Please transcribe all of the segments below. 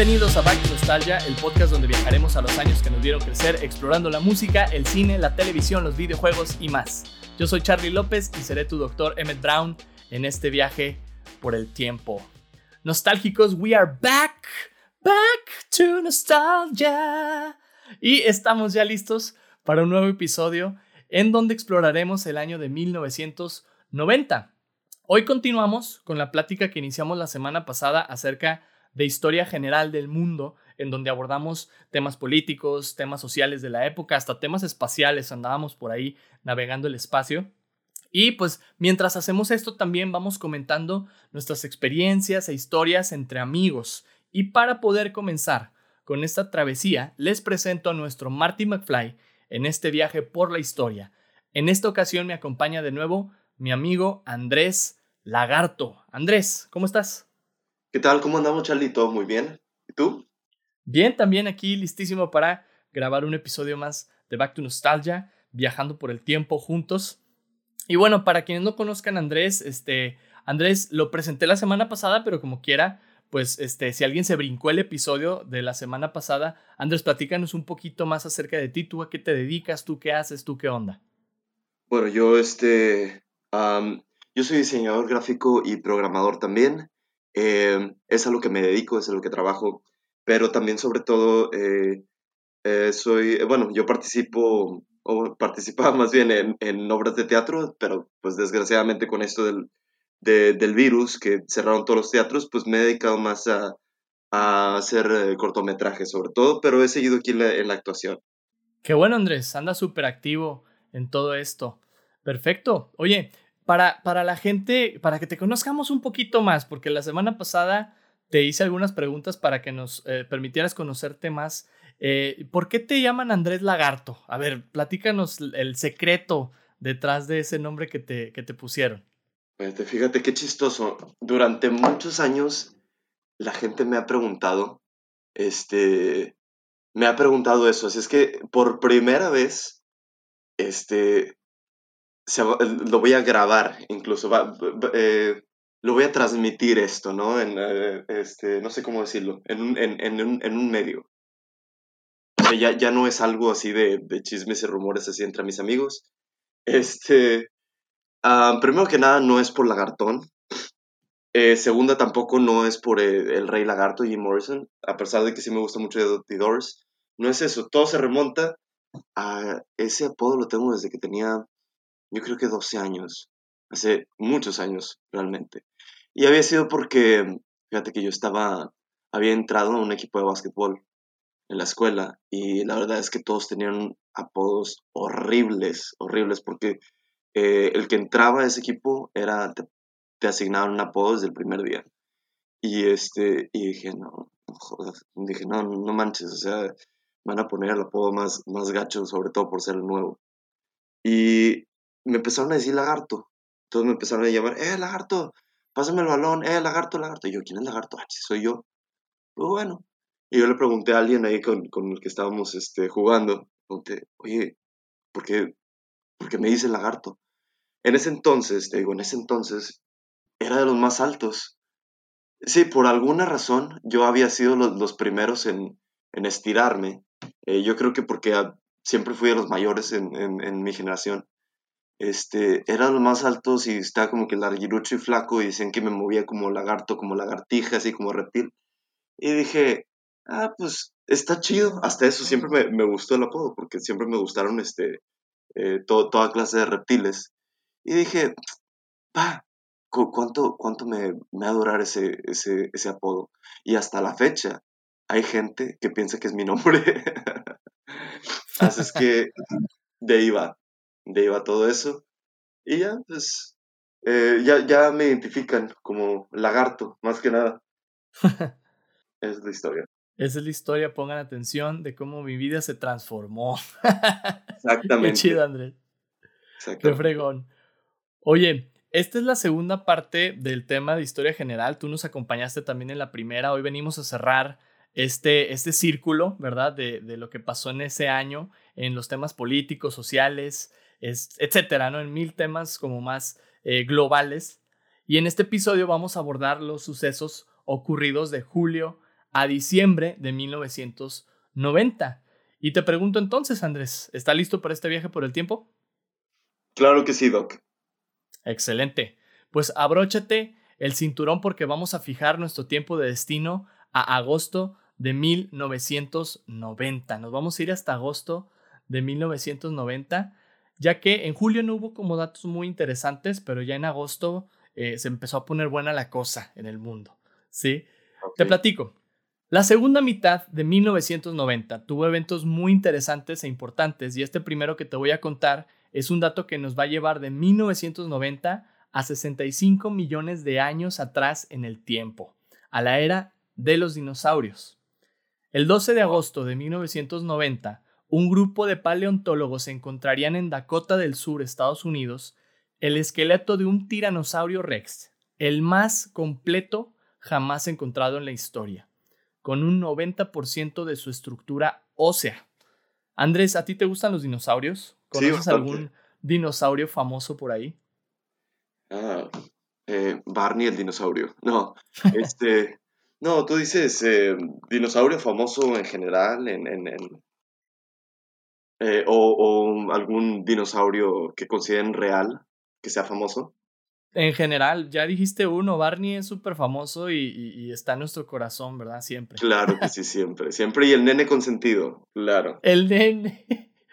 Bienvenidos a Back to Nostalgia, el podcast donde viajaremos a los años que nos dieron crecer explorando la música, el cine, la televisión, los videojuegos y más. Yo soy Charlie López y seré tu doctor Emmett Brown en este viaje por el tiempo. Nostálgicos, we are back, back to nostalgia. Y estamos ya listos para un nuevo episodio en donde exploraremos el año de 1990. Hoy continuamos con la plática que iniciamos la semana pasada acerca de historia general del mundo, en donde abordamos temas políticos, temas sociales de la época, hasta temas espaciales, andábamos por ahí navegando el espacio. Y pues mientras hacemos esto también vamos comentando nuestras experiencias e historias entre amigos. Y para poder comenzar con esta travesía, les presento a nuestro Marty McFly en este viaje por la historia. En esta ocasión me acompaña de nuevo mi amigo Andrés Lagarto. Andrés, ¿cómo estás? ¿Qué tal? ¿Cómo andamos, Charlie? ¿Todo muy bien? ¿Y tú? Bien, también aquí listísimo para grabar un episodio más de Back to Nostalgia, viajando por el tiempo juntos. Y bueno, para quienes no conozcan a Andrés, este, Andrés lo presenté la semana pasada, pero como quiera, pues este, si alguien se brincó el episodio de la semana pasada, Andrés, platícanos un poquito más acerca de ti, tú a qué te dedicas, tú qué haces, tú qué onda. Bueno, yo este, yo soy diseñador gráfico y programador también. Eh, es a lo que me dedico, es a lo que trabajo, pero también sobre todo eh, eh, soy, bueno, yo participo, o participaba más bien en, en, obras de teatro, pero pues desgraciadamente con esto del, del virus, que cerraron todos los teatros, pues me he dedicado más a, a hacer cortometrajes sobre todo, pero he seguido aquí en la actuación. Qué bueno Andrés, anda súper activo en todo esto. Perfecto. Oye, para, la gente, para que te conozcamos un poquito más, porque la semana pasada te hice algunas preguntas para que nos eh, permitieras conocerte más. Eh, ¿Por qué te llaman Andrés Lagarto? A ver, platícanos el secreto detrás de ese nombre que te, que te pusieron. Pues, fíjate qué chistoso. Durante muchos años la gente me ha preguntado, este, me ha preguntado eso. Así es que por primera vez, este, lo voy a grabar, incluso, eh, lo voy a transmitir esto, ¿no? En, eh, este, no sé cómo decirlo, en un, en, un, en un medio. ya, ya no es algo así de, de, chismes y rumores así entre mis amigos. Este, ah, primero que nada, no es por Lagartón. Eh, segunda, tampoco no es por el, Rey Lagarto, Jim Morrison, a pesar de que sí me gusta mucho The Doors. No es eso, todo se remonta a ese apodo lo tengo desde que tenía yo creo que 12 años, hace muchos años realmente. Y había sido porque, fíjate que yo estaba, había entrado a un equipo de básquetbol en la escuela y la verdad es que todos tenían apodos horribles, horribles, porque eh, el que entraba a ese equipo era, te, asignaban un apodo desde el primer día. Y, este, y dije, no, no dije, no, no manches, o sea, van a poner el apodo más, más gacho, sobre todo por ser el nuevo. Y me empezaron a decir lagarto. Entonces me empezaron a llamar, eh, lagarto, pásame el balón, eh, lagarto, lagarto. Y yo, ¿quién es lagarto? Ah, soy yo. Pues bueno. Y yo le pregunté a alguien ahí con, con el que estábamos este, jugando, pregunté, oye, ¿por qué, ¿por qué me dice lagarto? En ese entonces, te digo, en ese entonces, era de los más altos. Sí, por alguna razón, yo había sido los, los primeros en, en estirarme. Eh, yo creo que porque siempre fui de los mayores en, en mi generación este, era los más altos y estaba como que larguirucho y flaco y decían que me movía como lagarto, como lagartija, así como reptil. Y dije, ah, pues está chido. Hasta eso siempre me, me gustó el apodo, porque siempre me gustaron este, eh, toda clase de reptiles. Y dije, pa, ¿cuánto, cuánto me, me va a durar ese, ese, ese apodo? Y hasta la fecha hay gente que piensa que es mi nombre. Así es que de ahí va de iba todo eso. Y ya, pues, eh, ya, ya me identifican como lagarto, más que nada. Es la historia. Esa es la historia, pongan atención de cómo mi vida se transformó. Exactamente. Qué chido, Andrés. Qué fregón. Oye, esta es la segunda parte del tema de historia general. Tú nos acompañaste también en la primera. Hoy venimos a cerrar este, este círculo, ¿verdad? De, de lo que pasó en ese año en los temas políticos, sociales, etcétera, ¿no? En mil temas como más eh, globales. Y en este episodio vamos a abordar los sucesos ocurridos de julio a diciembre de 1990. Y te pregunto entonces, Andrés, ¿está listo para este viaje por el tiempo? Claro que sí, Doc. Excelente. Pues abróchate el cinturón porque vamos a fijar nuestro tiempo de destino a agosto de 1990. Nos vamos a ir hasta agosto de 1990, ya que en julio no hubo como datos muy interesantes, pero ya en agosto eh, se empezó a poner buena la cosa en el mundo. ¿Sí? Te platico. La segunda mitad de 1990 tuvo eventos muy interesantes e importantes y este primero que te voy a contar es un dato que nos va a llevar de 1990 a 65 millones de años atrás en el tiempo, a la era de los dinosaurios. El 12 de agosto de 1990, un grupo de paleontólogos encontrarían en Dakota del Sur, Estados Unidos, el esqueleto de un tiranosaurio rex, el más completo jamás encontrado en la historia con un 90% de su estructura ósea. Andrés, ¿a ti te gustan los dinosaurios? ¿Conoces algún dinosaurio famoso por ahí? Ah, eh, Barney el dinosaurio. No, este, no, tú dices eh, dinosaurio famoso en general, en, en, eh, o, o, algún dinosaurio que consideren real, que sea famoso en general, ya dijiste uno, Barney es súper famoso y, está en nuestro corazón, ¿verdad? Siempre. Claro que sí, siempre. Siempre. Y el nene consentido, claro. El nene.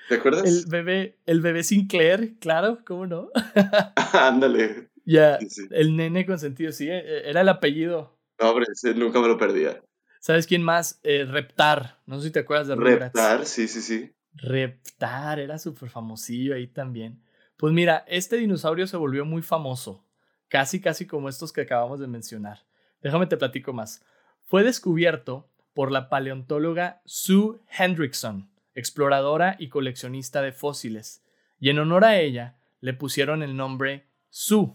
¿Te acuerdas? El bebé, el bebé Sinclair, claro, ¿cómo no? Ándale. Ya, el nene consentido, sí, e, e, era el apellido. No, hombre, nunca me lo perdía. ¿Sabes quién más? Eh, Reptar, no sé si te acuerdas de Reptar, sí, sí, sí. Reptar, era súper famosillo ahí también. Pues mira, este dinosaurio se volvió muy famoso casi casi como estos que acabamos de mencionar. Déjame te platico más. Fue descubierto por la paleontóloga Sue Hendrickson, exploradora y coleccionista de fósiles, y en honor a ella le pusieron el nombre Sue.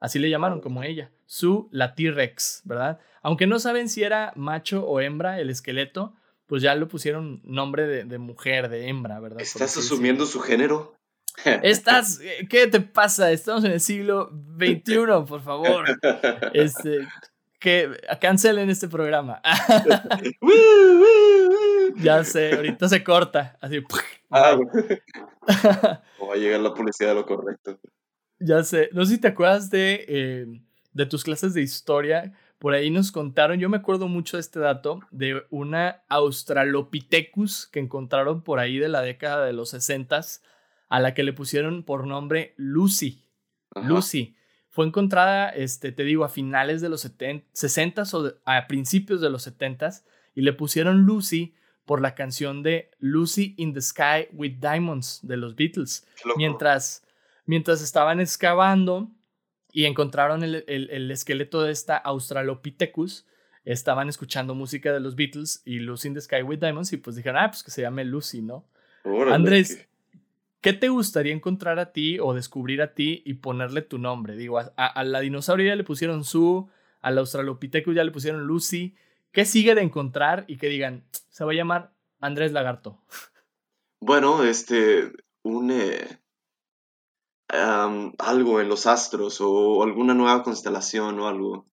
Así le llamaron como ella, Sue la T-Rex, ¿verdad? Aunque no saben si era macho o hembra el esqueleto, pues ya le pusieron nombre de, de mujer, de hembra, ¿verdad? ¿Estás asumiendo su género? Estás, ¿qué te pasa? Estamos en el siglo XXI, por favor. Este, que cancelen este programa. ya sé, ahorita se corta, así. Ah, o va a llegar la policía de lo correcto. Ya sé, no sé si te acuerdas de, eh, de tus clases de historia. Por ahí nos contaron, yo me acuerdo mucho de este dato, de una Australopithecus que encontraron por ahí de la década de los 60 a la que le pusieron por nombre Lucy. Lucy. Fue encontrada, este, te digo, a finales de los 60 o a principios de los 70 y le pusieron Lucy por la canción de Lucy in the Sky with Diamonds de los Beatles. Mientras, mientras estaban excavando y encontraron el, el, esqueleto de esta Australopithecus, estaban escuchando música de los Beatles y Lucy in the Sky with Diamonds y pues dijeron, ah, pues que se llame Lucy, ¿no? Andrés, ¿Qué te gustaría encontrar a ti o descubrir a ti y ponerle tu nombre? Digo, a, la dinosaurio ya le pusieron Sue, al Australopithecus ya le pusieron Lucy. ¿Qué sigue de encontrar y que digan, se va a llamar Andrés Lagarto? Bueno, este, un, eh, algo en los astros o alguna nueva constelación o algo.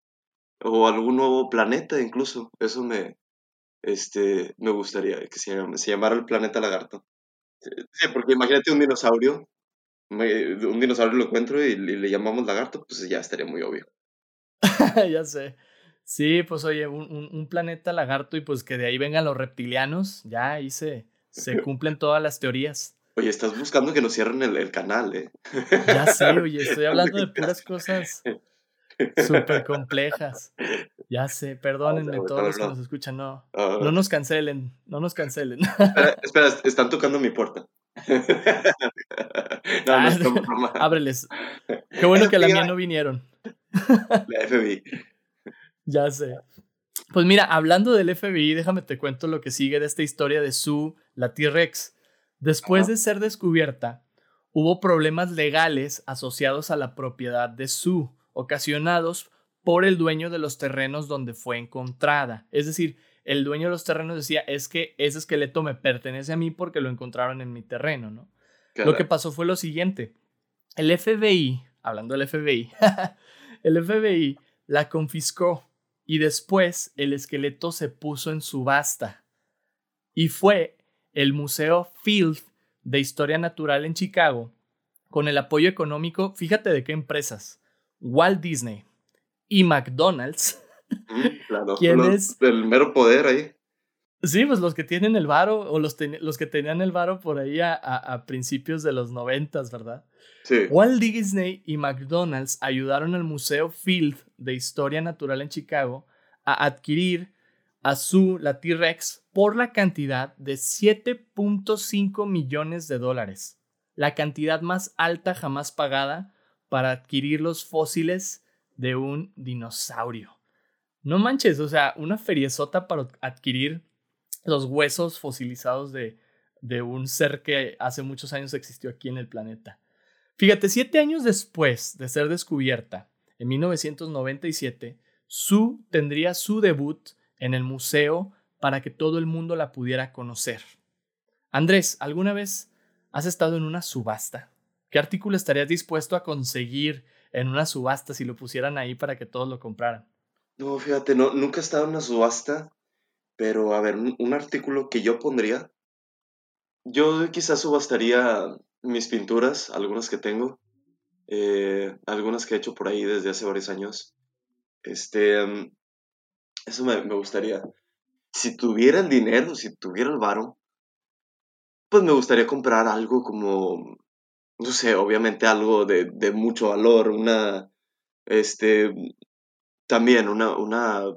O algún nuevo planeta incluso. Eso me, este, me gustaría que se, se llamara el planeta Lagarto. Porque imagínate un dinosaurio, un dinosaurio lo encuentro y, le llamamos lagarto, pues ya estaría muy obvio. ya sé. Sí, pues oye, un, un, planeta lagarto y pues que de ahí vengan los reptilianos, ya ahí se, se cumplen todas las teorías. Oye, estás buscando que nos cierren el, el canal, ¿eh? Ya sé, oye, estoy hablando de puras cosas súper complejas. Ya sé, perdónenme todos los que nos escuchan, no. No nos cancelen, no nos cancelen. Espera, están tocando mi puerta. no, no, ah, Ábreles. Qué bueno que la mía no vinieron. La FBI. Ya sé. Pues mira, hablando del FBI, déjame te cuento lo que sigue de esta historia de Sue, la T-Rex. Después de ser descubierta, hubo problemas legales asociados a la propiedad de Sue ocasionados por el dueño de los terrenos donde fue encontrada. Es decir, el dueño de los terrenos decía, es que ese esqueleto me pertenece a mí porque lo encontraron en mi terreno, ¿no? Lo que pasó fue lo siguiente. El FBI, hablando del FBI, el FBI la confiscó y después el esqueleto se puso en subasta. Y fue el Museo Field de Historia Natural en Chicago, con el apoyo económico, fíjate de qué empresas, Walt Disney y McDonald's. claro, el mero poder ahí. Sí, pues los que tienen el varo o los, los que tenían el varo por ahí a, a, principios de los noventas, ¿verdad? Sí. Walt Disney y McDonald's ayudaron al Museo Field de Historia Natural en Chicago a adquirir a su, la T-Rex, por la cantidad de 7.5 millones de dólares, la cantidad más alta jamás pagada para adquirir los fósiles de un dinosaurio. No manches, o sea, una feriezota para adquirir los huesos fosilizados de, de un ser que hace muchos años existió aquí en el planeta. Fíjate, siete años después de ser descubierta, en 1997, Sue tendría su debut en el museo para que todo el mundo la pudiera conocer. Andrés, ¿alguna vez has estado en una subasta? ¿Qué artículo estarías dispuesto a conseguir en una subasta si lo pusieran ahí para que todos lo compraran? No, fíjate, no, nunca he estado en una subasta, pero, a ver, un, artículo que yo pondría, yo quizás subastaría mis pinturas, algunas que tengo, eh, algunas que he hecho por ahí desde hace varios años. Este, mm, eso me, gustaría. Si tuviera el dinero, si tuviera el varo, pues me gustaría comprar algo como, no sé, obviamente algo de, de mucho valor, una, este, también una, una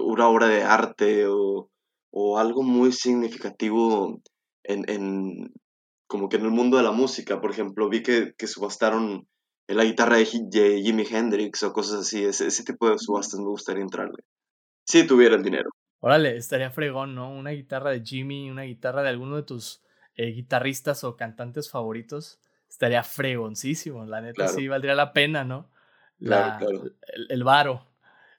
una obra de arte o, algo muy significativo en, como que en el mundo de la música. Por ejemplo, vi que, que subastaron la guitarra de, Jimi Hendrix o cosas así. Ese, ese tipo de subastas me gustaría entrarle. Si tuviera el dinero. Órale, estaría fregón, ¿no? Una guitarra de Jimmy, una guitarra de alguno de tus eh, guitarristas o cantantes favoritos. Estaría fregoncísimo, la neta sí valdría la pena, ¿no? claro, claro. El, el varo.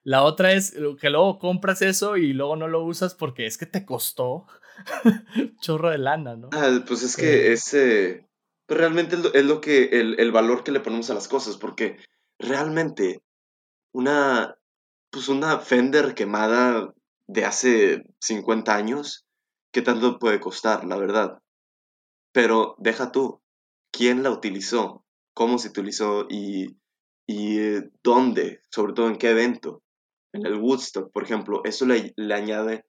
La otra es que luego compras eso y luego no lo usas porque es que te costó chorro de lana, ¿no? Ah, pues es que ese pues realmente es lo, que, el, valor que le ponemos a las cosas, porque realmente una, pues una Fender quemada de hace 50 años, ¿qué tanto puede costar, la verdad? Pero deja tú, ¿quién la utilizó? ¿Cómo se utilizó? ¿Y, y eh, dónde? Sobre todo en qué evento en el Woodstock, por ejemplo, eso le, añade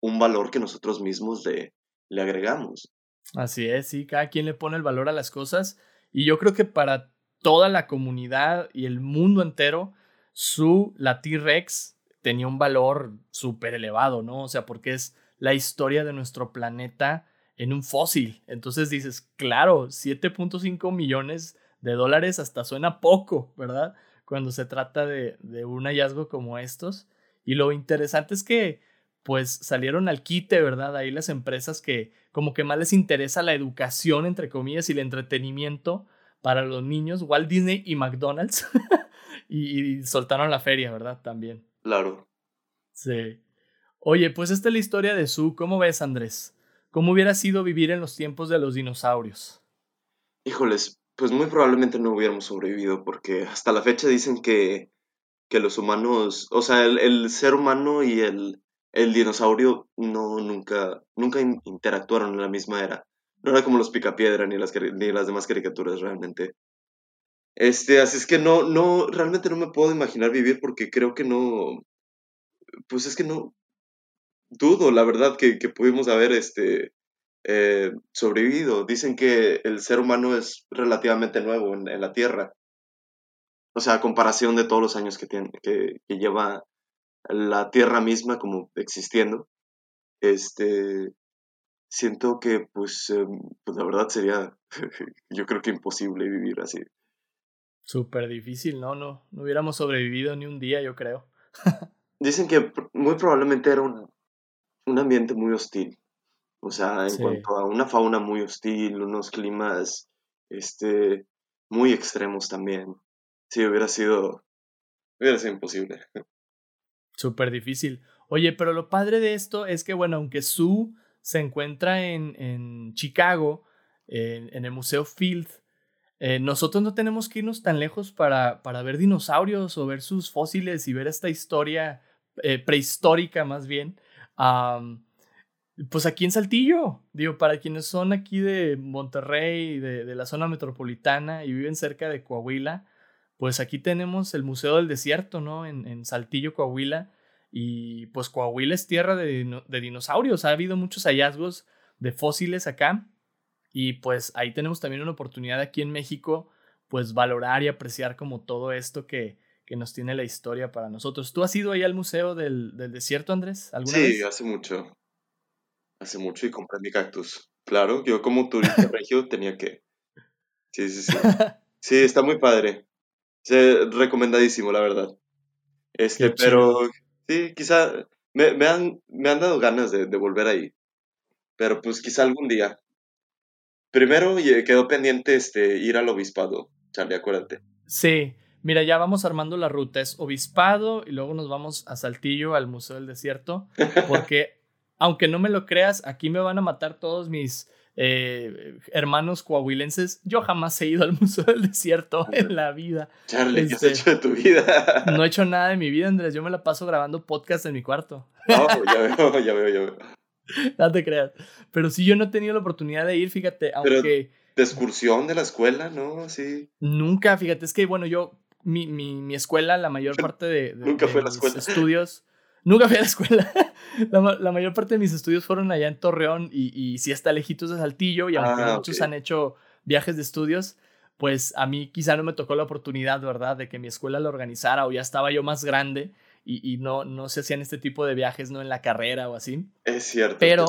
un valor que nosotros mismos le, le agregamos. Así es, sí, cada quien le pone el valor a las cosas y yo creo que para toda la comunidad y el mundo entero, su, la T-Rex, tenía un valor súper elevado, ¿no? O sea, porque es la historia de nuestro planeta en un fósil. Entonces dices, claro, 7.5 millones de dólares hasta suena poco, ¿verdad? cuando se trata de, un hallazgo como estos. Y lo interesante es que pues salieron al quite, ¿verdad? Ahí las empresas que como que más les interesa la educación, entre comillas, y el entretenimiento para los niños, Walt Disney y McDonald's, y, soltaron la feria, ¿verdad? También. Claro. Sí. Oye, pues esta es la historia de Sue. ¿Cómo ves, Andrés? ¿Cómo hubiera sido vivir en los tiempos de los dinosaurios? Híjoles, pues muy probablemente no hubiéramos sobrevivido porque hasta la fecha dicen que, que los humanos, o sea, el, ser humano y el, el, dinosaurio no nunca, nunca interactuaron en la misma era. No era como los picapiedra ni las, ni las demás caricaturas realmente. Este, así es que no, no, realmente no me puedo imaginar vivir porque creo que no, pues es que no, dudo, la verdad, que, que pudimos haber, este, eh, sobrevivido. Dicen que el ser humano es relativamente nuevo en, la Tierra. O sea, a comparación de todos los años que, tiene, que, lleva la Tierra misma como existiendo, este, siento que pues, em, pues la verdad sería, yo creo que imposible vivir así. Súper difícil, ¿no? ¿no? No hubiéramos sobrevivido ni un día, yo creo. Dicen que muy probablemente era un, un ambiente muy hostil. O sea, en cuanto a una fauna muy hostil, unos climas este, muy extremos también. Sí, hubiera sido, hubiera sido imposible. Súper difícil. Oye, pero lo padre de esto es que, bueno, aunque Sue se encuentra en, en Chicago, en, el Museo Field, eh, nosotros no tenemos que irnos tan lejos para, para ver dinosaurios o ver sus fósiles y ver esta historia eh, prehistórica más bien. pues aquí en Saltillo, digo, para quienes son aquí de Monterrey, de, de la zona metropolitana y viven cerca de Coahuila, pues aquí tenemos el Museo del Desierto, ¿no? En, en Saltillo, Coahuila. Y pues Coahuila es tierra de, de, dinosaurios. Ha habido muchos hallazgos de fósiles acá. Y pues ahí tenemos también una oportunidad aquí en México, pues valorar y apreciar como todo esto que, que nos tiene la historia para nosotros. ¿Tú has ido ahí al Museo del, del Desierto, Andrés? ¿Alguna sí, hace mucho. Hace mucho y compré mi cactus. Claro, yo como turista regio tenía que. Sí, sí, sí. Sí, está muy padre. Sí, recomendadísimo, la verdad. Este, pero sí, quizá me, me, han, me han dado ganas de, de volver ahí. Pero pues quizá algún día. Primero quedó pendiente este, ir al obispado, Charlie, acuérdate. Sí, mira, ya vamos armando la ruta. Es obispado y luego nos vamos a Saltillo, al Museo del Desierto. Porque, aunque no me lo creas, aquí me van a matar todos mis eh, hermanos coahuilenses. Yo jamás he ido al Museo del Desierto en la vida. Charlie, ¿qué has este, hecho de tu vida? no he hecho nada de mi vida, Andrés. Yo me la paso grabando podcast en mi cuarto. No, ya veo, ya veo, ya veo. no te creas. Pero si yo no he tenido la oportunidad de ir, fíjate, aunque... de excursión de la escuela, ¿no? Sí. Nunca, fíjate, es que bueno, yo, mi, mi, mi escuela, la mayor parte de, nunca fue a la escuela. estudios, nunca fui a la escuela. la, la, mayor parte de mis estudios fueron allá en Torreón y, y sí está lejitos de Saltillo y aunque ah, muchos han hecho viajes de estudios, pues a mí quizá no me tocó la oportunidad, ¿verdad?, de que mi escuela lo organizara o ya estaba yo más grande y, no, no se hacían este tipo de viajes, ¿no? En la carrera o así. Es cierto. Pero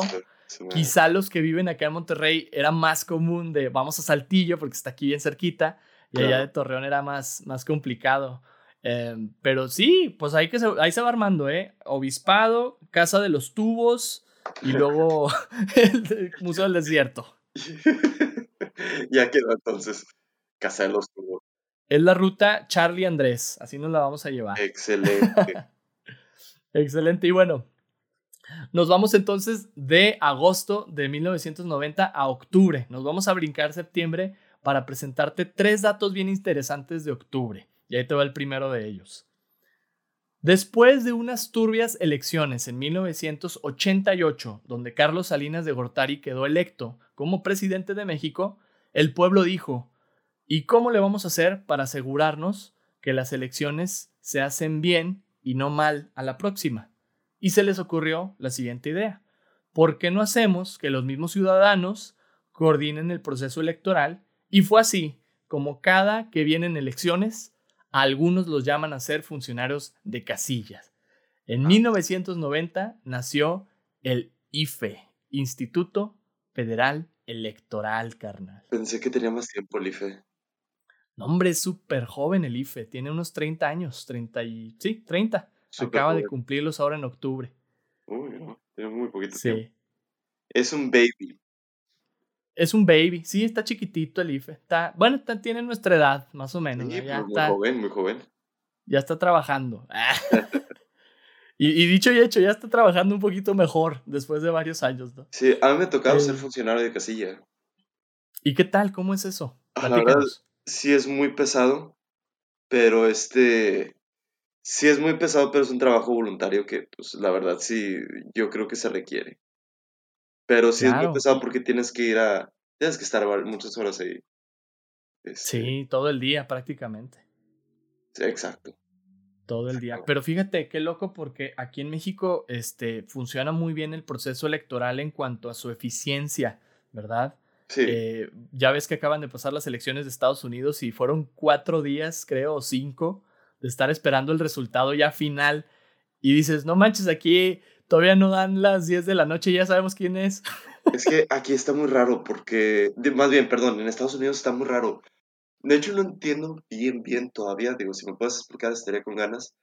quizá los que viven acá en Monterrey era más común de vamos a Saltillo porque está aquí bien cerquita y allá de Torreón era más, más complicado. Em, pero sí, pues ahí, que se, ahí se va armando, ¿eh? Obispado, Casa de los Tubos y luego el Museo del Desierto. ya quedó entonces, Casa de los Tubos. Es la ruta Charlie Andrés, así nos la vamos a llevar. Excelente. Excelente. Y bueno, nos vamos entonces de agosto de 1990 a octubre. Nos vamos a brincar septiembre para presentarte tres datos bien interesantes de octubre. Y ahí te va el primero de ellos. Después de unas turbias elecciones en 1988, donde Carlos Salinas de Gortari quedó electo como presidente de México, el pueblo dijo, ¿Y cómo le vamos a hacer para asegurarnos que las elecciones se hacen bien y no mal a la próxima? Y se les ocurrió la siguiente idea. ¿Por qué no hacemos que los mismos ciudadanos coordinen el proceso electoral? Y fue así como cada que vienen elecciones, algunos los llaman a ser funcionarios de casillas. En 1990 ah. nació el IFE, Instituto Federal Electoral, carnal. Pensé que tenía más tiempo el IFE. No, hombre, es súper joven el IFE, tiene unos 30 años, 30 y... Sí, 30. Acaba de cumplirlos ahora en octubre. Uy, no, tiene muy poquito sí. Es un baby. Es un baby, sí, está chiquitito el IFE. Está, bueno, tiene nuestra edad, más o menos. Sí, ya muy joven, muy joven. Ya está trabajando. y, y, dicho y hecho, ya está trabajando un poquito mejor después de varios años, ¿no? Sí, a mí me ha tocado ser funcionario de casilla. ¿Y qué tal? ¿Cómo es eso? Ah, la verdad, sí es muy pesado, pero este, sí es muy pesado, pero es un trabajo voluntario que, pues, la verdad sí, yo creo que se requiere. Pero sí es muy pesado porque tienes que ir a, tienes que estar muchas horas ahí. Este sí, todo el día prácticamente. Sí, exacto. Todo el día. Pero fíjate qué loco porque aquí en México este, funciona muy bien el proceso electoral en cuanto a su eficiencia, ¿verdad? Eh, ya ves que acaban de pasar las elecciones de Estados Unidos y fueron cuatro días, creo, o cinco, de estar esperando el resultado ya final. Y dices, no manches, aquí todavía no dan las 10 de la noche, ya sabemos quién es. Es que aquí está muy raro porque, más bien, perdón, en Estados Unidos está muy raro. De hecho, no entiendo bien, bien todavía, digo, si me puedes explicar estaría con ganas,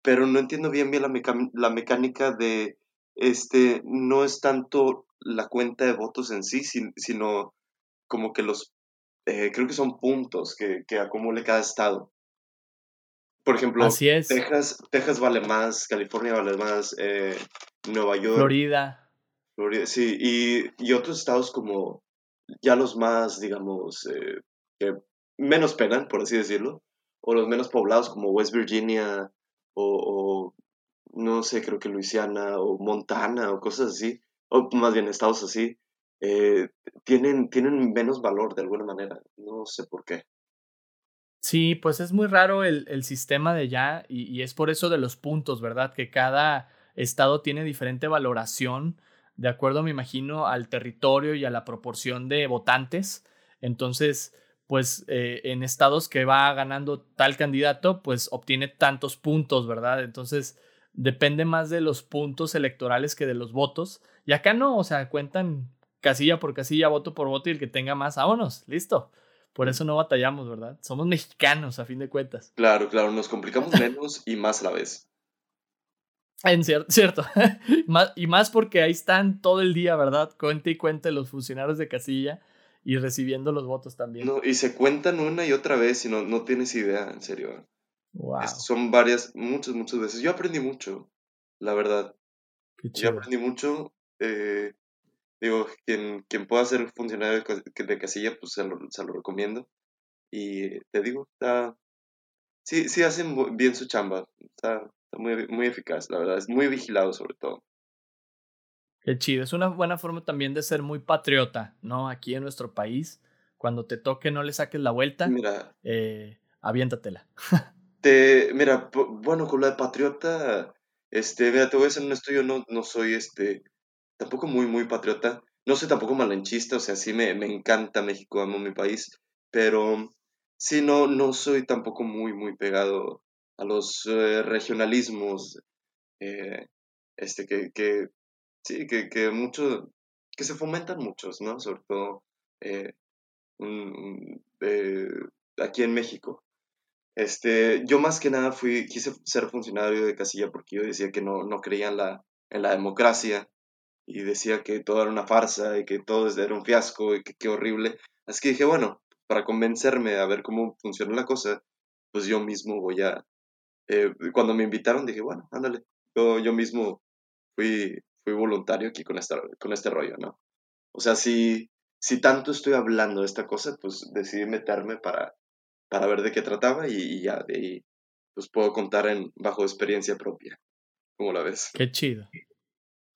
pero no entiendo bien, bien la, la mecánica de, este, no es tanto la cuenta de votos en sí, sino como que los, eh, creo que son puntos que, que acumule cada estado. Por ejemplo, Texas, Texas vale más, California vale más, eh, Nueva York. Florida. Florida, sí, y, y, otros estados como ya los más, digamos, eh, que menos penan, por así decirlo, o los menos poblados como West Virginia o, o no, sé, creo que Luisiana o Montana o cosas así, o más bien estados así, eh, tienen, tienen menos valor de alguna manera. No sé por qué. Sí, pues es muy raro el, el sistema de ya y, y, es por eso de los puntos, ¿verdad? Que cada estado tiene diferente valoración de acuerdo, me imagino, al territorio y a la proporción de votantes. Entonces, pues eh, en estados que va ganando tal candidato, pues obtiene tantos puntos, ¿verdad? Entonces, depende más de los puntos electorales que de los votos. Y acá no, o sea, cuentan casilla por casilla, voto por voto y el que tenga más, vámonos, listo. Por eso no batallamos, ¿verdad? Somos mexicanos, a fin de cuentas. Claro, claro, nos complicamos menos y más a la vez. En cierto, cierto. y más porque ahí están todo el día, ¿verdad? Cuente y cuente los funcionarios de casilla y recibiendo los votos también. No, y se cuentan una y otra vez y no, no tienes idea, en serio. Wow. son varias, muchas, muchas veces. Yo aprendí mucho, la verdad. Qué Yo aprendí mucho. Eh, digo, quien, quien pueda ser funcionario de casilla, pues se lo, se lo recomiendo. Y te digo, está, sí, sí hacen bien su chamba. Está, muy, muy eficaz, la verdad. Es muy vigilado sobre todo. Qué chido. Es una buena forma también de ser muy patriota, ¿no? Aquí en nuestro país. Cuando te toque, no le saques la vuelta. Mira. Eh, aviéntatela. te, mira, bueno, con la de patriota, este, mira, te voy a decir honesto, yo no, no soy, este, tampoco muy, muy patriota. No soy tampoco malenchista, o sea, sí me, me encanta México, amo mi país, pero sí, no, no soy tampoco muy, muy pegado a los eh, regionalismos, eh, este, que, que, sí, que, que que se fomentan muchos, ¿no? Sobre todo eh, aquí en México. Este, yo más que nada fui, quise ser funcionario de casilla porque yo decía que no, no creía en la, en la democracia y decía que todo era una farsa y que todo era un fiasco y que qué horrible. Así que dije, bueno, para convencerme a ver cómo funciona la cosa, pues yo mismo voy a, eh, cuando me invitaron dije, bueno, ándale, yo, yo mismo fui, fui voluntario aquí con, esta, con este rollo, ¿no? O sea, si, si tanto estoy hablando de esta cosa, pues decidí meterme para, para ver de qué trataba y, ya de ahí pues puedo contar en, bajo experiencia propia. ¿Cómo la ves? Qué chido.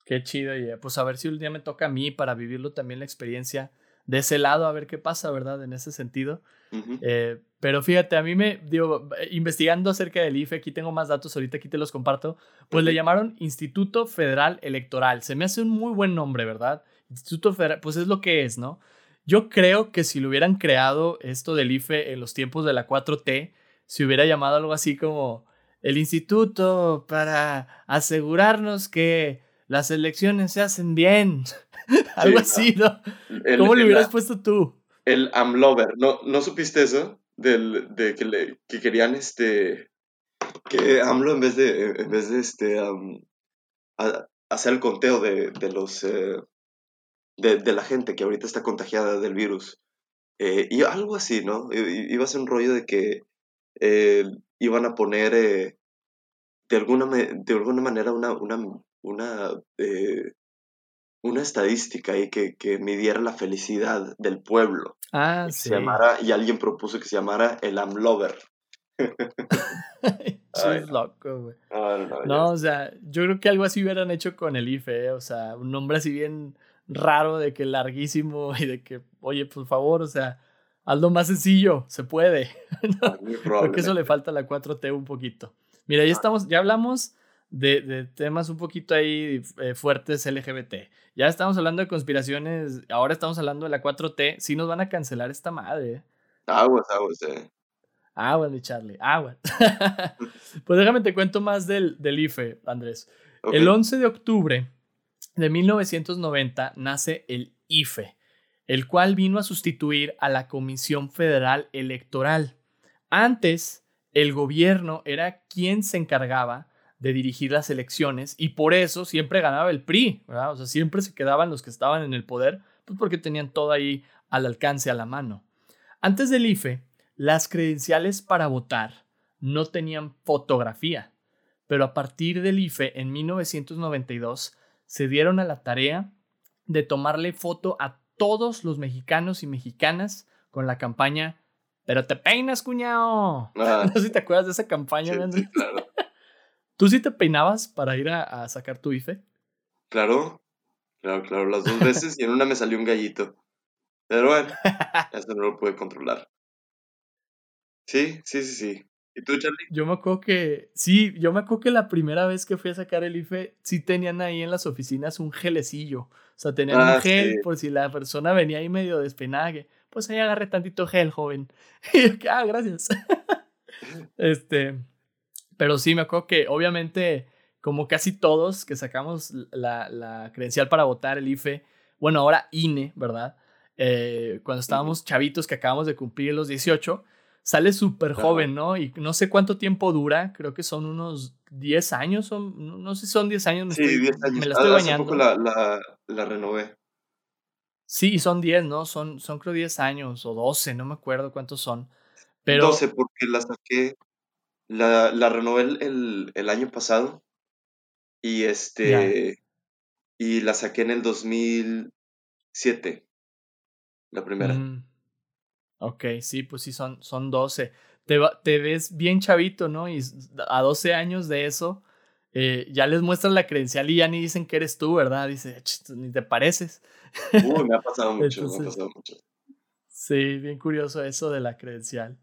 Qué chido, y pues a ver si un día me toca a mí para vivirlo también la experiencia de ese lado, a ver qué pasa, ¿verdad? En ese sentido. eh, pero fíjate, a mí me, digo, investigando acerca del IFE, aquí tengo más datos, ahorita aquí te los comparto, pues le llamaron Instituto Federal Electoral. Se me hace un muy buen nombre, ¿verdad? Instituto Federal, pues es lo que es, ¿no? Yo creo que si lo hubieran creado esto del IFE en los tiempos de la 4T, se hubiera llamado algo así como el instituto para asegurarnos que las elecciones se hacen bien. algo así, ¿no? ¿Cómo le hubieras puesto tú? El AMLover, ¿no, ¿no supiste eso? del, de que, le, que querían este que AMLO en vez de en vez de este hacer el conteo de, de los eh, de, de, la gente que ahorita está contagiada del virus eh, y algo así no iba a ser un rollo de que eh, iban a poner de alguna de alguna manera una una una una estadística ahí que, que, midiera la felicidad del pueblo. Ah, sí. Se llamara, y alguien propuso que se llamara el Amlover. es loco, güey. no, o sea, yo creo que algo así hubieran hecho con el IFE, ¿eh? o sea, un nombre así bien raro, de que larguísimo y de que, oye, por favor, o sea, hazlo más sencillo, se puede. ¿no? Creo que eso le falta a la 4T un poquito. Mira, ya ah. estamos, ya hablamos de, temas un poquito ahí eh, fuertes LGBT. Ya estamos hablando de conspiraciones, ahora estamos hablando de la 4T. Sí nos van a cancelar esta madre. Aguas, aguas, eh. Aguas, mi Charlie, aguas. pues déjame te cuento más del, del IFE, Andrés. El 11 de octubre de 1990 nace el IFE, el cual vino a sustituir a la Comisión Federal Electoral. Antes, el gobierno era quien se encargaba de dirigir las elecciones y por eso siempre ganaba el PRI, ¿verdad? O sea, siempre se quedaban los que estaban en el poder, pues porque tenían todo ahí al alcance, a la mano. Antes del IFE, las credenciales para votar no tenían fotografía, pero a partir del IFE en 1992 se dieron a la tarea de tomarle foto a todos los mexicanos y mexicanas con la campaña Pero te peinas, cuñado. Ah. no sé si te acuerdas de esa campaña, sí, claro. ¿Tú sí te peinabas para ir a, sacar tu IFE? Claro, claro, claro, las dos veces y en una me salió un gallito. Pero bueno, eso no lo pude controlar. Sí, sí, sí, sí. ¿Y tú, Charlie? Yo me acuerdo que, sí, yo me acuerdo que la primera vez que fui a sacar el IFE, sí tenían ahí en las oficinas un gelecillo. O sea, tenían un ah, gel por si la persona venía ahí medio despenague. Pues ahí agarré tantito gel, joven. Y yo, ah, gracias. este, pero sí, me acuerdo que obviamente, como casi todos que sacamos la, la credencial para votar, el IFE, bueno, ahora INE, ¿verdad? Eh, cuando estábamos chavitos que acabamos de cumplir los 18, sale súper joven, ¿no? Y no sé cuánto tiempo dura, creo que son unos 10 años, son, no, sé si son 10 años. Me sí, 10 años. Me la estoy bañando. Poco la, la, la, renové. Sí, son 10, ¿no? Son, son creo 10 años o 12, no me acuerdo cuántos son. Pero... 12 porque la saqué, la, la renové el, el, año pasado y este, y la saqué en el 2007, la primera. Mm. Ok, sí, pues sí, son, son 12. Te, te ves bien chavito, ¿no? Y a 12 años de eso, eh, ya les muestras la credencial y ya ni dicen que eres tú, ¿verdad? Dice, ni te pareces. Uy, me ha pasado mucho, me ha pasado mucho. Sí, bien curioso eso de la credencial.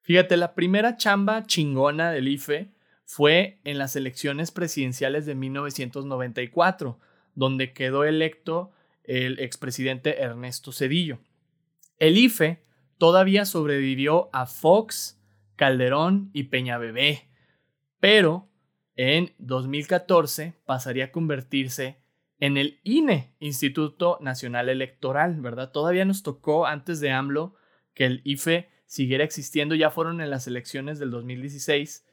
Fíjate, la primera chamba chingona del IFE fue en las elecciones presidenciales de 1994, donde quedó electo el expresidente Ernesto Cedillo. El IFE todavía sobrevivió a Fox, Calderón y Peñabebé, pero en 2014 pasaría a convertirse en el INE, Instituto Nacional Electoral, ¿verdad? Todavía nos tocó antes de AMLO que el IFE siguiera existiendo, ya fueron en las elecciones del 2016,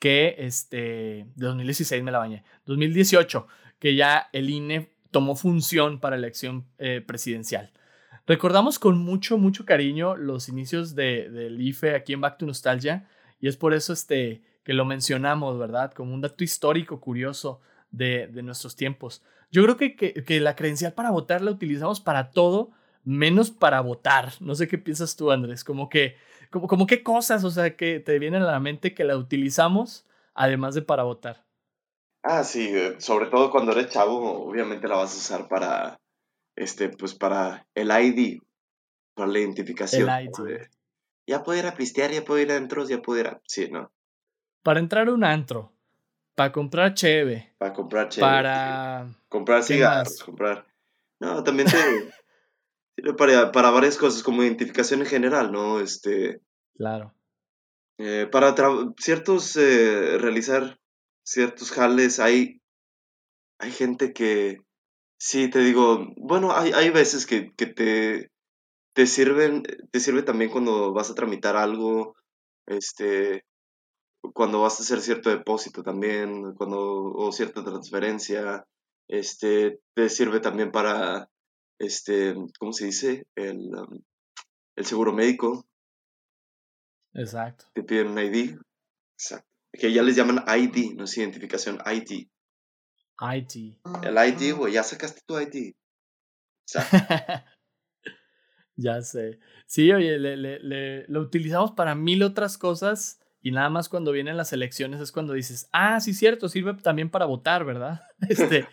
que este, de 2016 me la bañé, 2018, que ya el INE tomó función para elección eh, presidencial. Recordamos con mucho, mucho cariño los inicios de, del IFE aquí en Back to Nostalgia y es por eso este, que lo mencionamos, ¿verdad? Como un dato histórico curioso de, de nuestros tiempos. Yo creo que, que, la credencial para votar la utilizamos para todo, menos para votar. No sé qué piensas tú, Andrés. Como que, como, como qué cosas, o sea, que te vienen a la mente que la utilizamos además de para votar. Ah, sí, eh, sobre todo cuando eres chavo, obviamente la vas a usar para, este, pues para el ID, para la identificación. El ID. Ya puedo ir a pistear, ya puedo ir a antros, ya puedo ir a... Sí, ¿no? Para entrar a un antro, para comprar cheve. Para comprar cheve. Para... Comprar cigarros, comprar... No, también te... para, para varias cosas, como identificación en general, ¿no? Este... Claro. Eh, para ciertos, eh, realizar ciertos jales, hay, hay gente que, Sí, te digo, bueno, hay, hay veces que, que te, te sirven, te sirve también cuando vas a tramitar algo, este, cuando vas a hacer cierto depósito también, cuando, o cierta transferencia, este, te sirve también para, este, ¿cómo se dice? El, um, el seguro médico. Exacto. Te piden un ID. Exacto. Que ya les llaman ID, no es identificación, ID. IT. El ID, güey, ya sacaste tu ID. ya sé. Sí, oye, le, le, lo utilizamos para mil otras cosas y nada más cuando vienen las elecciones es cuando dices, ah, sí, cierto, sirve también para votar, ¿verdad? Este,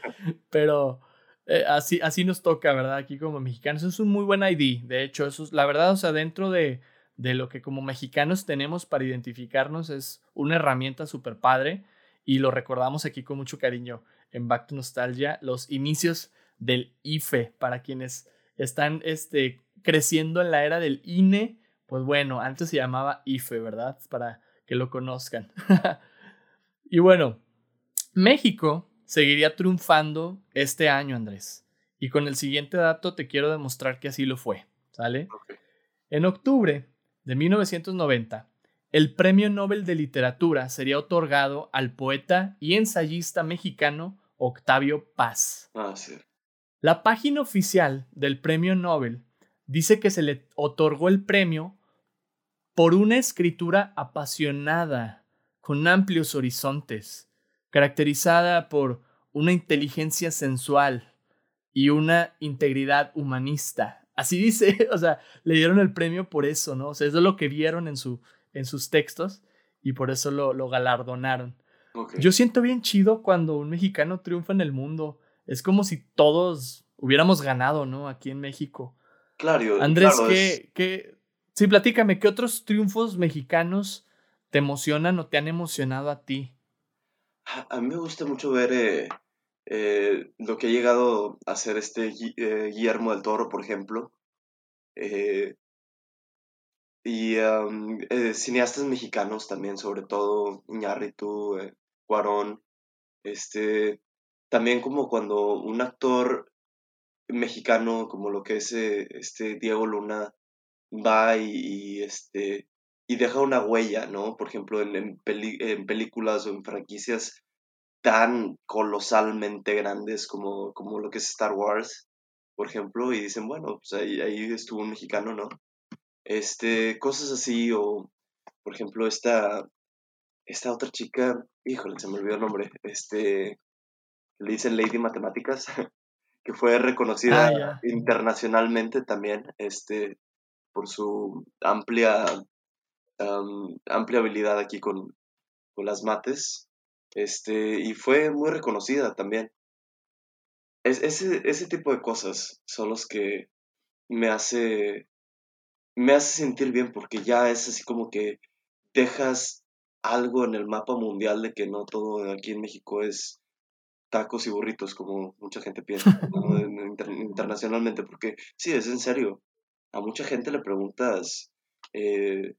pero eh, así, así nos toca, ¿verdad? Aquí como mexicanos. Es un muy buen ID. De hecho, eso es, la verdad, o sea, dentro de, de lo que como mexicanos tenemos para identificarnos es una herramienta súper padre y lo recordamos aquí con mucho cariño en Back to Nostalgia los inicios del IFE para quienes están este, creciendo en la era del INE. Pues bueno, antes se llamaba IFE, ¿verdad? Para que lo conozcan. y bueno, México seguiría triunfando este año, Andrés. Y con el siguiente dato te quiero demostrar que así lo fue, ¿sale? En octubre de 1990, el Premio Nobel de Literatura sería otorgado al poeta y ensayista mexicano Octavio Paz. Ah, sí. La página oficial del Premio Nobel dice que se le otorgó el premio por una escritura apasionada, con amplios horizontes, caracterizada por una inteligencia sensual y una integridad humanista. Así dice, o sea, le dieron el premio por eso, ¿no? O sea, eso es lo que vieron en, su, en sus textos y por eso lo, lo galardonaron. Yo siento bien chido cuando un mexicano triunfa en el mundo. Es como si todos hubiéramos ganado, ¿no? Aquí en México. Claro. Andrés, ¿qué, Sí, platícame, ¿qué otros triunfos mexicanos te emocionan o te han emocionado a ti? A mí me gusta mucho ver eh, eh, lo que ha llegado a hacer este eh, Guillermo del Toro, por ejemplo. Y cineastas mexicanos también, sobre todo Iñárritu, Cuarón. Este, también como cuando un actor mexicano, como lo que es este Diego Luna, va y, este, y deja una huella, ¿no? Por ejemplo, en, en, películas o en franquicias tan colosalmente grandes como, como lo que es Star Wars, por ejemplo, y dicen, bueno, pues ahí, ahí estuvo un mexicano, ¿no? Este, cosas así, o por ejemplo, esta, esta otra chica, híjole, se me olvidó el nombre, este, le dicen Lady Matemáticas, que fue reconocida ah, internacionalmente también, este, por su amplia, amplia habilidad aquí con, con las mates. Este, y fue muy reconocida también. Es, ese, ese tipo de cosas son los que me hace, me hace sentir bien porque ya es así como que dejas algo en el mapa mundial de que no todo aquí en México es tacos y burritos como mucha gente piensa internacionalmente porque sí, es en serio a mucha gente le preguntas, eh,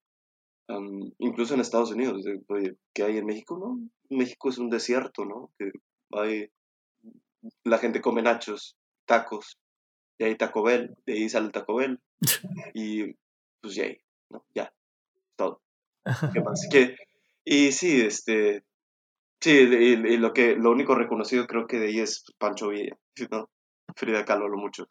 incluso en Estados Unidos, oye, ¿qué hay en México? No, México es un desierto, ¿no? Que hay, la gente come nachos, tacos, y hay Taco Bell, de ahí sale el Taco Bell, y pues ya, ¿no? Ya, todo. ¿Qué más? Que, y sí, este, sí, y, lo que, lo único reconocido creo que de ahí es Pancho Villa, ¿no? Frida Kahlo lo mucho.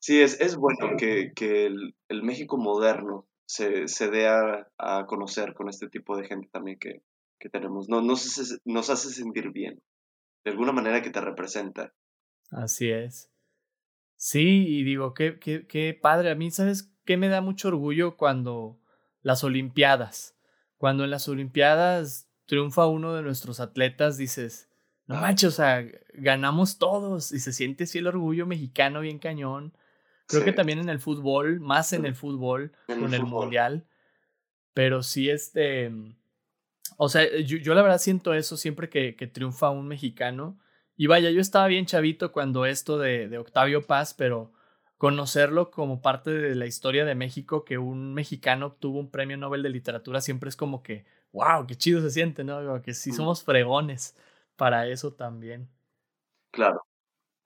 Sí, es, es bueno que, que el, el, México moderno se, se dé a, a, conocer con este tipo de gente también que, que tenemos. No, nos, hace, nos hace sentir bien, de alguna manera que te representa. Así es. Sí, y digo, qué, qué, qué padre. A mí, ¿sabes qué me da mucho orgullo cuando las Olimpiadas? Cuando en las Olimpiadas triunfa uno de nuestros atletas, dices, no manches, o sea, ganamos todos y se siente así el orgullo mexicano bien cañón. Creo que también en el fútbol, más en el fútbol, con el, mundial. Pero sí, este. O sea, yo, la verdad siento eso siempre que, que, triunfa un mexicano. Y vaya, yo estaba bien chavito cuando esto de, de Octavio Paz, pero conocerlo como parte de la historia de México, que un mexicano obtuvo un premio Nobel de literatura, siempre es como que, wow, qué chido se siente, ¿no? que sí somos fregones para eso también. Claro,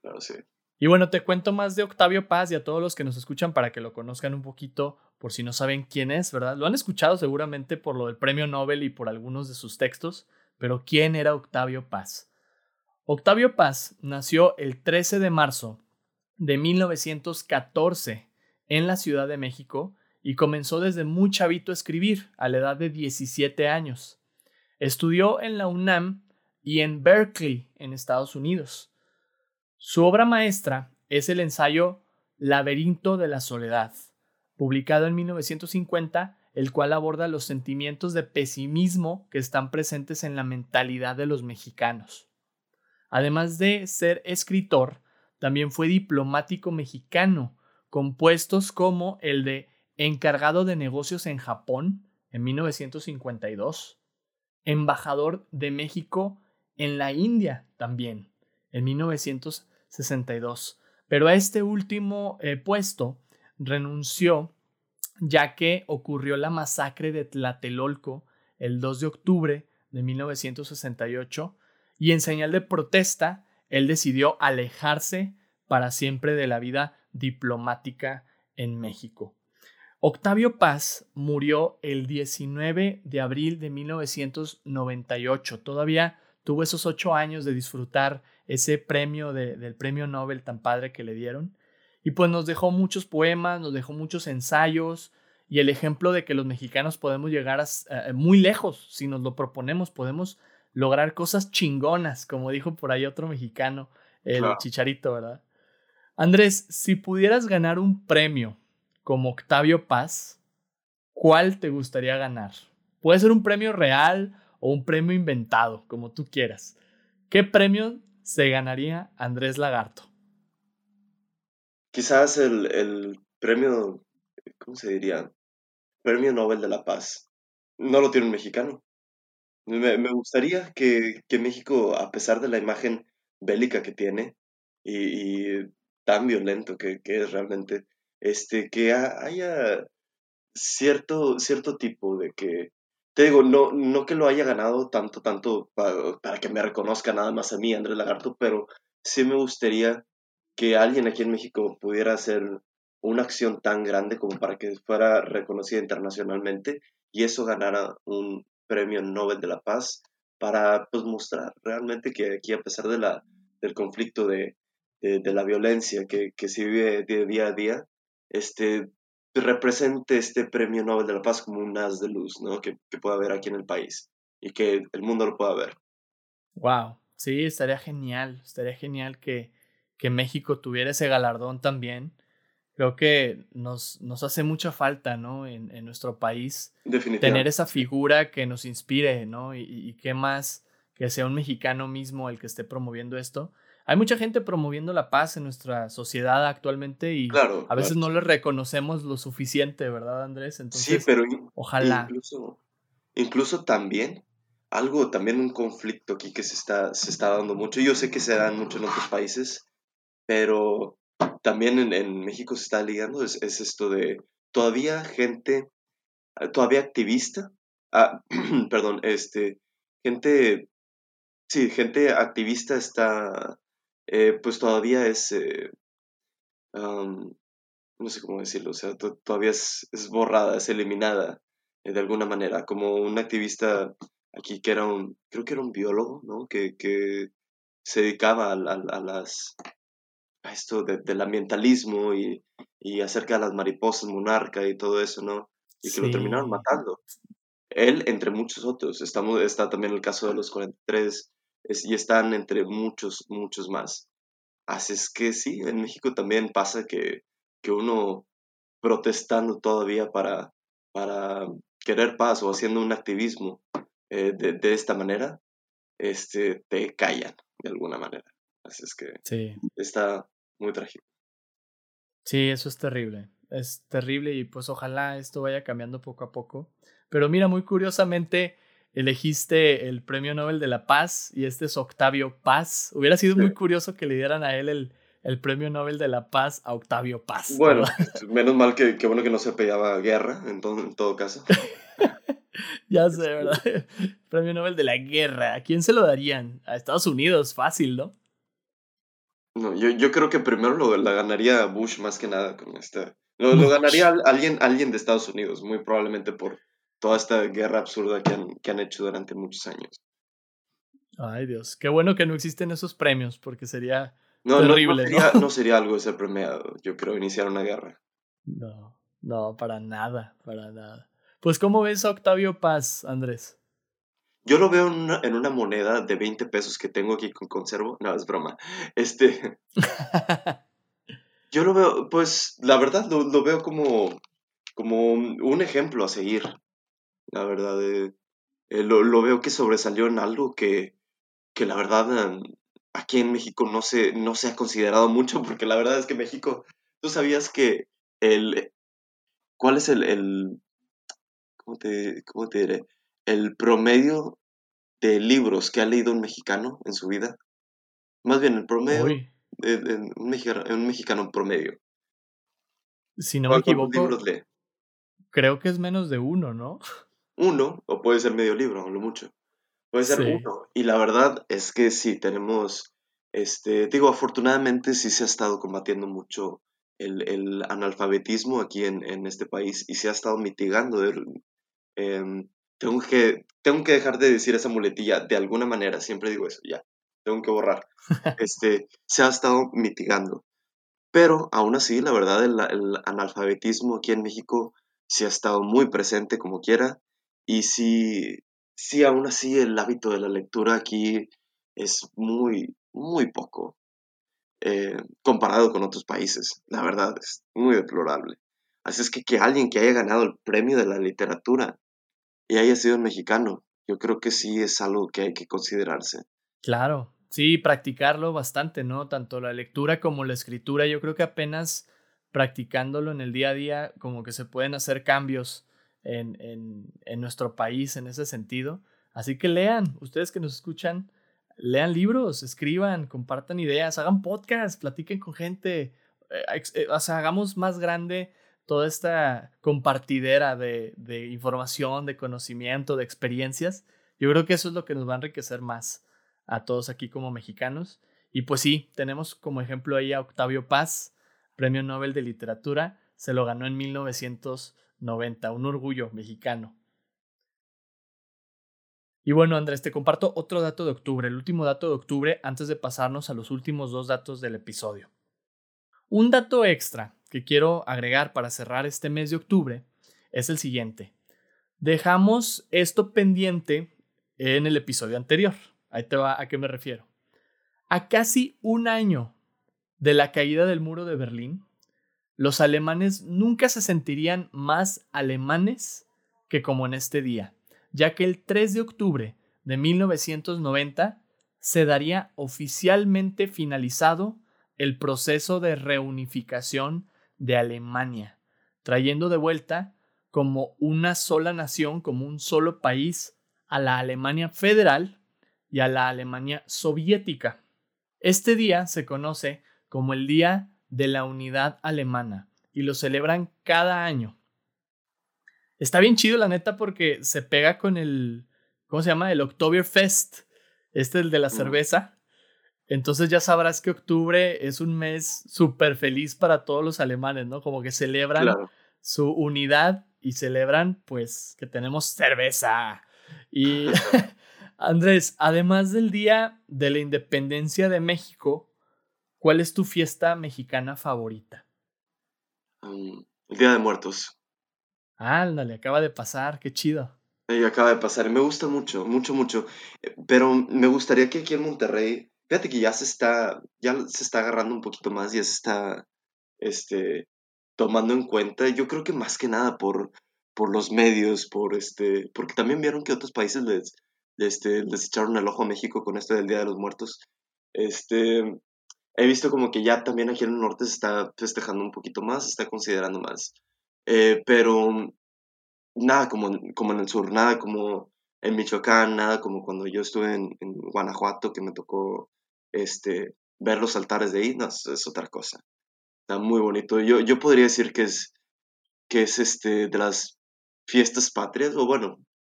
claro, sí. Y bueno, te cuento más de Octavio Paz y a todos los que nos escuchan para que lo conozcan un poquito, por si no saben quién es, ¿verdad? Lo han escuchado seguramente por lo del premio Nobel y por algunos de sus textos, pero ¿quién era Octavio Paz? Octavio Paz nació el 13 de marzo de 1914 en la Ciudad de México y comenzó desde muy chavito a escribir, a la edad de 17 años. Estudió en la UNAM y en Berkeley, en Estados Unidos. Su obra maestra es el ensayo Laberinto de la Soledad, publicado en 1950, el cual aborda los sentimientos de pesimismo que están presentes en la mentalidad de los mexicanos. Además de ser escritor, también fue diplomático mexicano, con puestos como el de encargado de negocios en Japón en 1952, embajador de México en la India también en 1952, 62. Pero a este último eh, puesto renunció ya que ocurrió la masacre de Tlatelolco el 2 de octubre de 1968 y en señal de protesta él decidió alejarse para siempre de la vida diplomática en México. Octavio Paz murió el 19 de abril de 1998. Todavía tuvo esos ocho años de disfrutar ese premio del premio Nobel tan padre que le dieron. Y pues nos dejó muchos poemas, nos dejó muchos ensayos y el ejemplo de que los mexicanos podemos llegar a, muy lejos si nos lo proponemos, podemos lograr cosas chingonas, como dijo por ahí otro mexicano, el chicharito, ¿verdad? Andrés, si pudieras ganar un premio como Octavio Paz, ¿cuál te gustaría ganar? Puede ser un premio real o un premio inventado, como tú quieras. ¿Qué premio se ganaría Andrés Lagarto? Quizás el, premio, ¿cómo se diría? Premio Nobel de la Paz. No lo tiene un mexicano. Me, gustaría que, México, a pesar de la imagen bélica que tiene y, tan violento que, es realmente, este, que haya cierto, cierto tipo de que, te digo, no, no que lo haya ganado tanto, tanto para, que me reconozca nada más a mí, Andrés Lagarto, pero sí me gustaría que alguien aquí en México pudiera hacer una acción tan grande como para que fuera reconocida internacionalmente y eso ganara un premio Nobel de la Paz para pues, mostrar realmente que aquí a pesar de la, del conflicto de, de, la violencia que, que se vive de día a día, este, represente este premio Nobel de la Paz como un haz de luz, ¿no? Que, que pueda haber aquí en el país y que el mundo lo pueda ver. Wow, sí, estaría genial, estaría genial que, que México tuviera ese galardón también. Creo que nos, nos hace mucha falta, ¿no? En, en nuestro país. Tener esa figura que nos inspire, ¿no? Y, y qué más que sea un mexicano mismo el que esté promoviendo esto hay mucha gente promoviendo la paz en nuestra sociedad actualmente y a veces no le reconocemos lo suficiente, ¿verdad, Andrés? Entonces, sí, pero ojalá. Incluso, incluso también, algo, también un conflicto aquí que se está, se está dando mucho. Yo sé que se dan mucho en otros países, pero también en, México se está ligando, es, esto de todavía gente, todavía activista, ah, perdón, este, gente, sí, gente activista está eh, pues todavía es, eh, no sé cómo decirlo, o sea, todavía es, borrada, es eliminada eh, de alguna manera, como un activista aquí que era un, creo que era un biólogo, ¿no? Que, que se dedicaba a, las, a esto del ambientalismo y, y, acerca de las mariposas monarca y todo eso, ¿no? Y que lo terminaron matando. Él, entre muchos otros, estamos, está también el caso de los 43, y están entre muchos, muchos más. Así es que sí, en México también pasa que, que uno protestando todavía para, para querer paz o haciendo un activismo eh, de, de, esta manera, este, te callan de alguna manera. Así es que sí. está muy trágico. Sí, eso es terrible. Es terrible y pues ojalá esto vaya cambiando poco a poco. Pero mira, muy curiosamente, elegiste el Premio Nobel de la Paz y este es Octavio Paz. Hubiera sido muy curioso que le dieran a él el, el Premio Nobel de la Paz a Octavio Paz. Bueno, menos mal que, bueno que no se peleaba guerra, en todo, en todo caso. ya sé, ¿verdad? Premio Nobel de la Guerra. ¿A quién se lo darían? A Estados Unidos, fácil, ¿no? No, yo, yo creo que primero lo, la ganaría Bush más que nada con esta. Lo, lo ganaría alguien, alguien de Estados Unidos, muy probablemente por, toda esta guerra absurda que han, que han hecho durante muchos años. Ay, Dios. Qué bueno que no existen esos premios, porque sería no, terrible, no, sería, ¿no? sería algo de ser premiado, yo creo, iniciar una guerra. No, no, para nada, para nada. Pues, ¿cómo ves a Octavio Paz, Andrés? Yo lo veo en una, en una moneda de 20 pesos que tengo aquí con conservo. No, es broma. Este. yo lo veo, pues, la verdad, lo, lo veo como, como un ejemplo a seguir. La verdad, eh, eh, lo, veo que sobresalió en algo que, que la verdad em, aquí en México no se, no se ha considerado mucho, porque la verdad es que México, tú sabías que el, ¿cuál es el, el ¿cómo te, cómo te diré? El promedio de libros que ha leído un mexicano en su vida. Más bien, el promedio de, un, mexicano, un mexicano promedio. Si no me equivoco, creo que es menos de uno, ¿no? uno, o puede ser medio libro, lo mucho. Puede ser uno. Y la verdad es que sí, tenemos, este, digo, afortunadamente sí se ha estado combatiendo mucho el, analfabetismo aquí en, este país y se ha estado mitigando. Em, tengo, que, tengo que dejar de decir esa muletilla de alguna manera, siempre digo eso, ya, tengo que borrar. este, se ha estado mitigando. Pero aún así, la verdad, el, el analfabetismo aquí en México sí ha estado muy presente como quiera y sí, sí, aún así el hábito de la lectura aquí es muy, muy poco eh, comparado con otros países. La verdad, es muy deplorable. Así es que que alguien que haya ganado el premio de la literatura y haya sido un mexicano, yo creo que sí es algo que hay que considerarse. Claro, sí, practicarlo bastante, ¿no? Tanto la lectura como la escritura, yo creo que apenas practicándolo en el día a día, como que se pueden hacer cambios en, en, en nuestro país en ese sentido. Así que lean, ustedes que nos escuchan, lean libros, escriban, compartan ideas, hagan podcasts, platiquen con gente, eh, eh, o sea, hagamos más grande toda esta compartidera de, información, de conocimiento, de experiencias. Yo creo que eso es lo que nos va a enriquecer más a todos aquí como mexicanos. Y pues sí, tenemos como ejemplo ahí a Octavio Paz, Premio Nobel de Literatura, se lo ganó en 1990, un orgullo mexicano. Y bueno, Andrés, te comparto otro dato de octubre, el último dato de octubre antes de pasarnos a los últimos dos datos del episodio. Un dato extra que quiero agregar para cerrar este mes de octubre es el siguiente. Dejamos esto pendiente en el episodio anterior. Ahí te va a qué me refiero. A casi un año de la caída del muro de Berlín, los alemanes nunca se sentirían más alemanes que como en este día ya que el 3 de octubre de 1990 se daría oficialmente finalizado el proceso de reunificación de Alemania, trayendo de vuelta como una sola nación, como un solo país, a la Alemania federal y a la Alemania soviética. Este día se conoce como el Día de la Unidad Alemana y lo celebran cada año Está bien chido, la neta, porque se pega con el. ¿Cómo se llama? El Oktoberfest. Este es el de la cerveza. Entonces ya sabrás que octubre es un mes súper feliz para todos los alemanes, ¿no? Como que celebran su unidad y celebran, pues, que tenemos cerveza. Y Andrés, además del Día de la Independencia de México, ¿cuál es tu fiesta mexicana favorita? Mm, el Día de Muertos. Ándale, acaba de pasar, qué chido. Y acaba de pasar, me gusta mucho, mucho, mucho. Eh, pero me gustaría que aquí en Monterrey, fíjate que ya se está, ya se está agarrando un poquito más, ya se está, este, tomando en cuenta. Yo creo que más que nada por, por los medios, por este, porque también vieron que otros países les, este, les echaron el ojo a México con esto del Día de los Muertos. Este, he visto como que ya también aquí en el norte se está festejando un poquito más, se está considerando más. Eh, pero nada como, como en el sur, nada como en Michoacán, nada como cuando yo estuve en, Guanajuato, que me tocó este, ver los altares de no, es, otra cosa. Está muy bonito. Yo, yo podría decir que es, que es este, de las fiestas patrias, o bueno,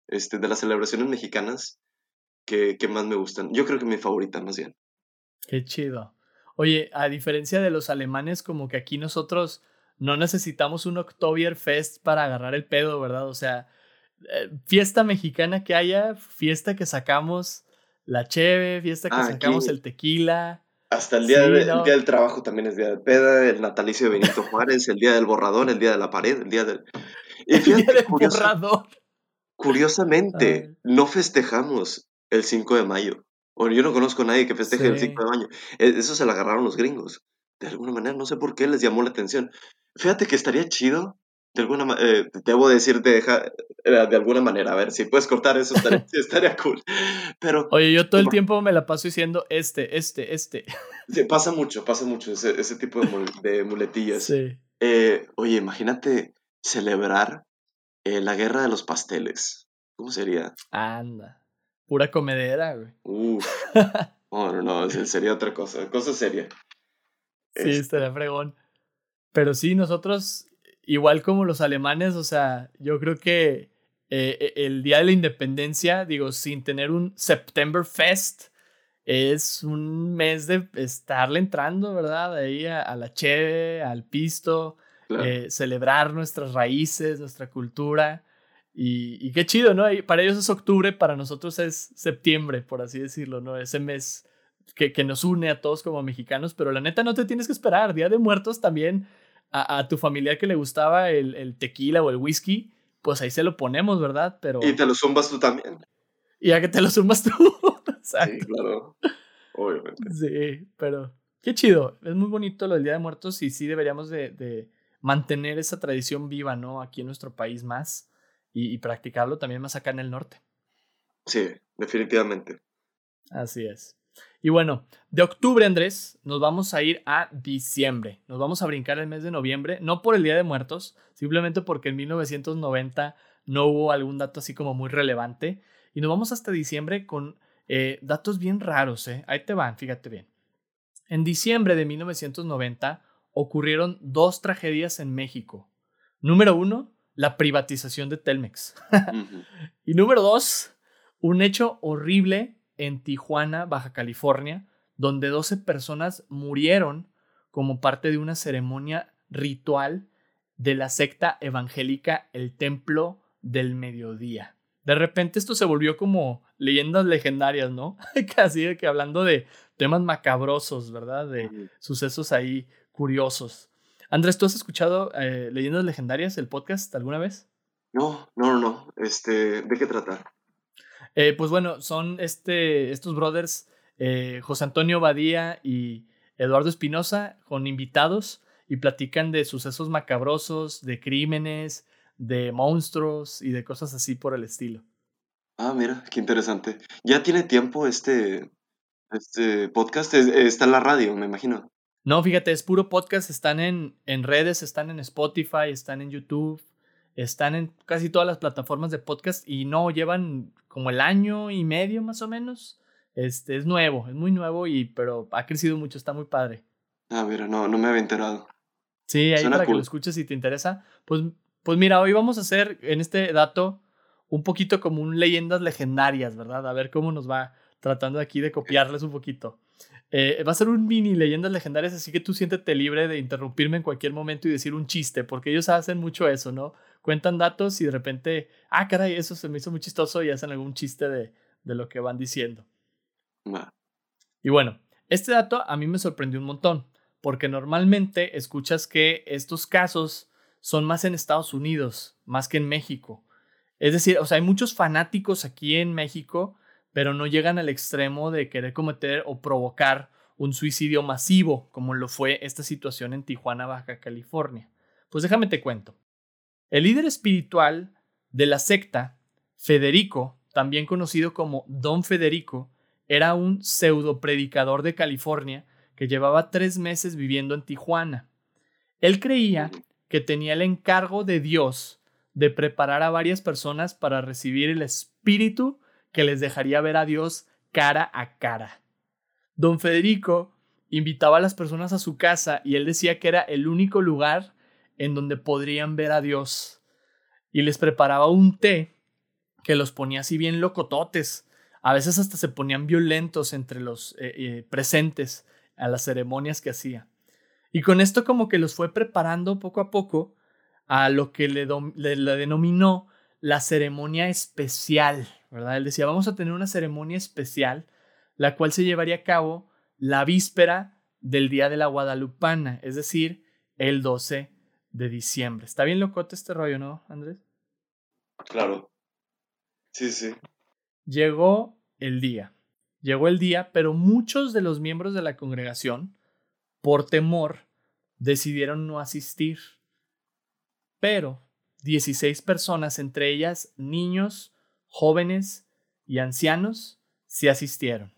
este, de las celebraciones mexicanas que, que más me gustan. Yo creo que mi favorita, más bien. Qué chido. Oye, a diferencia de los alemanes, como que aquí nosotros no necesitamos un Oktoberfest para agarrar el pedo, ¿verdad? O sea, eh, fiesta mexicana que haya, fiesta que sacamos la cheve, fiesta que ah, sacamos el tequila. Hasta el día, día, del trabajo también es día de peda, el natalicio de Benito Juárez, el día del borrador, el día de la pared, el día del... el día del borrador. Curiosamente, no festejamos el 5 de mayo. Bueno, yo no conozco a nadie que festeje el 5 de mayo. E, eso se lo agarraron los gringos. De alguna manera, no sé por qué les llamó la atención. Fíjate que estaría chido, de alguna manera, eh, debo decir de, eh, de alguna manera, a ver, si puedes cortar eso, estaría, estaría cool. Pero, Oye, yo todo el tiempo me la paso diciendo este, este, este. Sí, pasa mucho, pasa mucho ese, ese tipo de, muletillas. Sí. Eh, oye, imagínate celebrar la guerra de los pasteles. ¿Cómo sería? Anda, pura comedera, güey. Uf. No, no, no, sería otra cosa, cosa seria. Sí, este estaría fregón. Pero sí, nosotros, igual como los alemanes, o sea, yo creo que eh, e, el Día de la Independencia, digo, sin tener un September Fest, es un mes de estarle entrando, ¿verdad? Ahí a, la cheve, al pisto, eh, celebrar nuestras raíces, nuestra cultura. Y, y, qué chido, ¿no? para ellos es octubre, para nosotros es septiembre, por así decirlo, ¿no? Ese mes que, que, nos une a todos como mexicanos, pero la neta no te tienes que esperar. Día de Muertos también a, tu familiar que le gustaba el, el, tequila o el whisky, pues ahí se lo ponemos, ¿verdad? Pero... Y te lo zumbas tú también. Y ya que te lo zumbas tú. Sí, claro. Obviamente. Sí, pero qué chido. Es muy bonito lo del Día de Muertos y sí deberíamos de, de mantener esa tradición viva, ¿no? Aquí en nuestro país más y, y, practicarlo también más acá en el norte. Sí, definitivamente. Así es. Y bueno, de octubre, Andrés, nos vamos a ir a diciembre. Nos vamos a brincar el mes de noviembre, no por el Día de Muertos, simplemente porque en 1990 no hubo algún dato así como muy relevante. Y nos vamos hasta diciembre con eh, datos bien raros, ¿eh? Ahí te van, fíjate bien. En diciembre de 1990 ocurrieron dos tragedias en México. Número uno, la privatización de Telmex. y número dos, un hecho horrible en Tijuana, Baja California, donde 12 personas murieron como parte de una ceremonia ritual de la secta evangélica El Templo del Mediodía. De repente esto se volvió como leyendas legendarias, ¿no? Casi de que hablando de temas macabrosos, ¿verdad? De sucesos ahí curiosos. Andrés, ¿tú has escuchado eh, Leyendas Legendarias, el podcast, alguna vez? No, no, no, Este, ¿de qué trata? Eh, pues bueno, son este, estos brothers, eh, José Antonio Badía y Eduardo Espinosa, con invitados y platican de sucesos macabrosos, de crímenes, de monstruos y de cosas así por el estilo. Ah, mira, qué interesante. Ya tiene tiempo este, este podcast, está en la radio, me imagino. No, fíjate, es puro podcast, están en, en redes, están en Spotify, están en YouTube, están en casi todas las plataformas de podcast y no llevan como el año y medio más o menos. Este es nuevo, es muy nuevo y pero ha crecido mucho, está muy padre. Ah, mira, no, no me había enterado. Sí, ahí para que lo escuches si te interesa. Pues, pues mira, hoy vamos a hacer en este dato un poquito como un leyendas legendarias, ¿verdad? A ver cómo nos va tratando aquí de copiarles un poquito. Eh, va a ser un mini leyendas legendarias, así que tú siéntete libre de interrumpirme en cualquier momento y decir un chiste, porque ellos hacen mucho eso, ¿no? Cuentan datos y de repente, ah, caray, eso se me hizo muy chistoso y hacen algún chiste de, de lo que van diciendo. Y bueno, este dato a mí me sorprendió un montón, porque normalmente escuchas que estos casos son más en Estados Unidos, más que en México. Es decir, o sea, hay muchos fanáticos aquí en México pero no llegan al extremo de querer cometer o provocar un suicidio masivo, como lo fue esta situación en Tijuana, Baja California. Pues déjame te cuento. El líder espiritual de la secta, Federico, también conocido como Don Federico, era un pseudo predicador de California que llevaba tres meses viviendo en Tijuana. Él creía que tenía el encargo de Dios de preparar a varias personas para recibir el espíritu que les dejaría ver a Dios cara a cara. Don Federico invitaba a las personas a su casa y él decía que era el único lugar en donde podrían ver a Dios. Y les preparaba un té que los ponía así bien locototes. A veces hasta se ponían violentos entre los eh, eh, presentes a las ceremonias que hacía. Y con esto como que los fue preparando poco a poco a lo que le denominó la ceremonia especial. ¿verdad? Él decía, vamos a tener una ceremonia especial, la cual se llevaría a cabo la víspera del Día de la Guadalupana, es decir, el 12 de diciembre. ¿Está bien locote este rollo, no, Andrés? Claro. Sí, sí. Llegó el día. Llegó el día, pero muchos de los miembros de la congregación, por temor, decidieron no asistir. Pero 16 personas, entre ellas niños, jóvenes y ancianos se asistieron.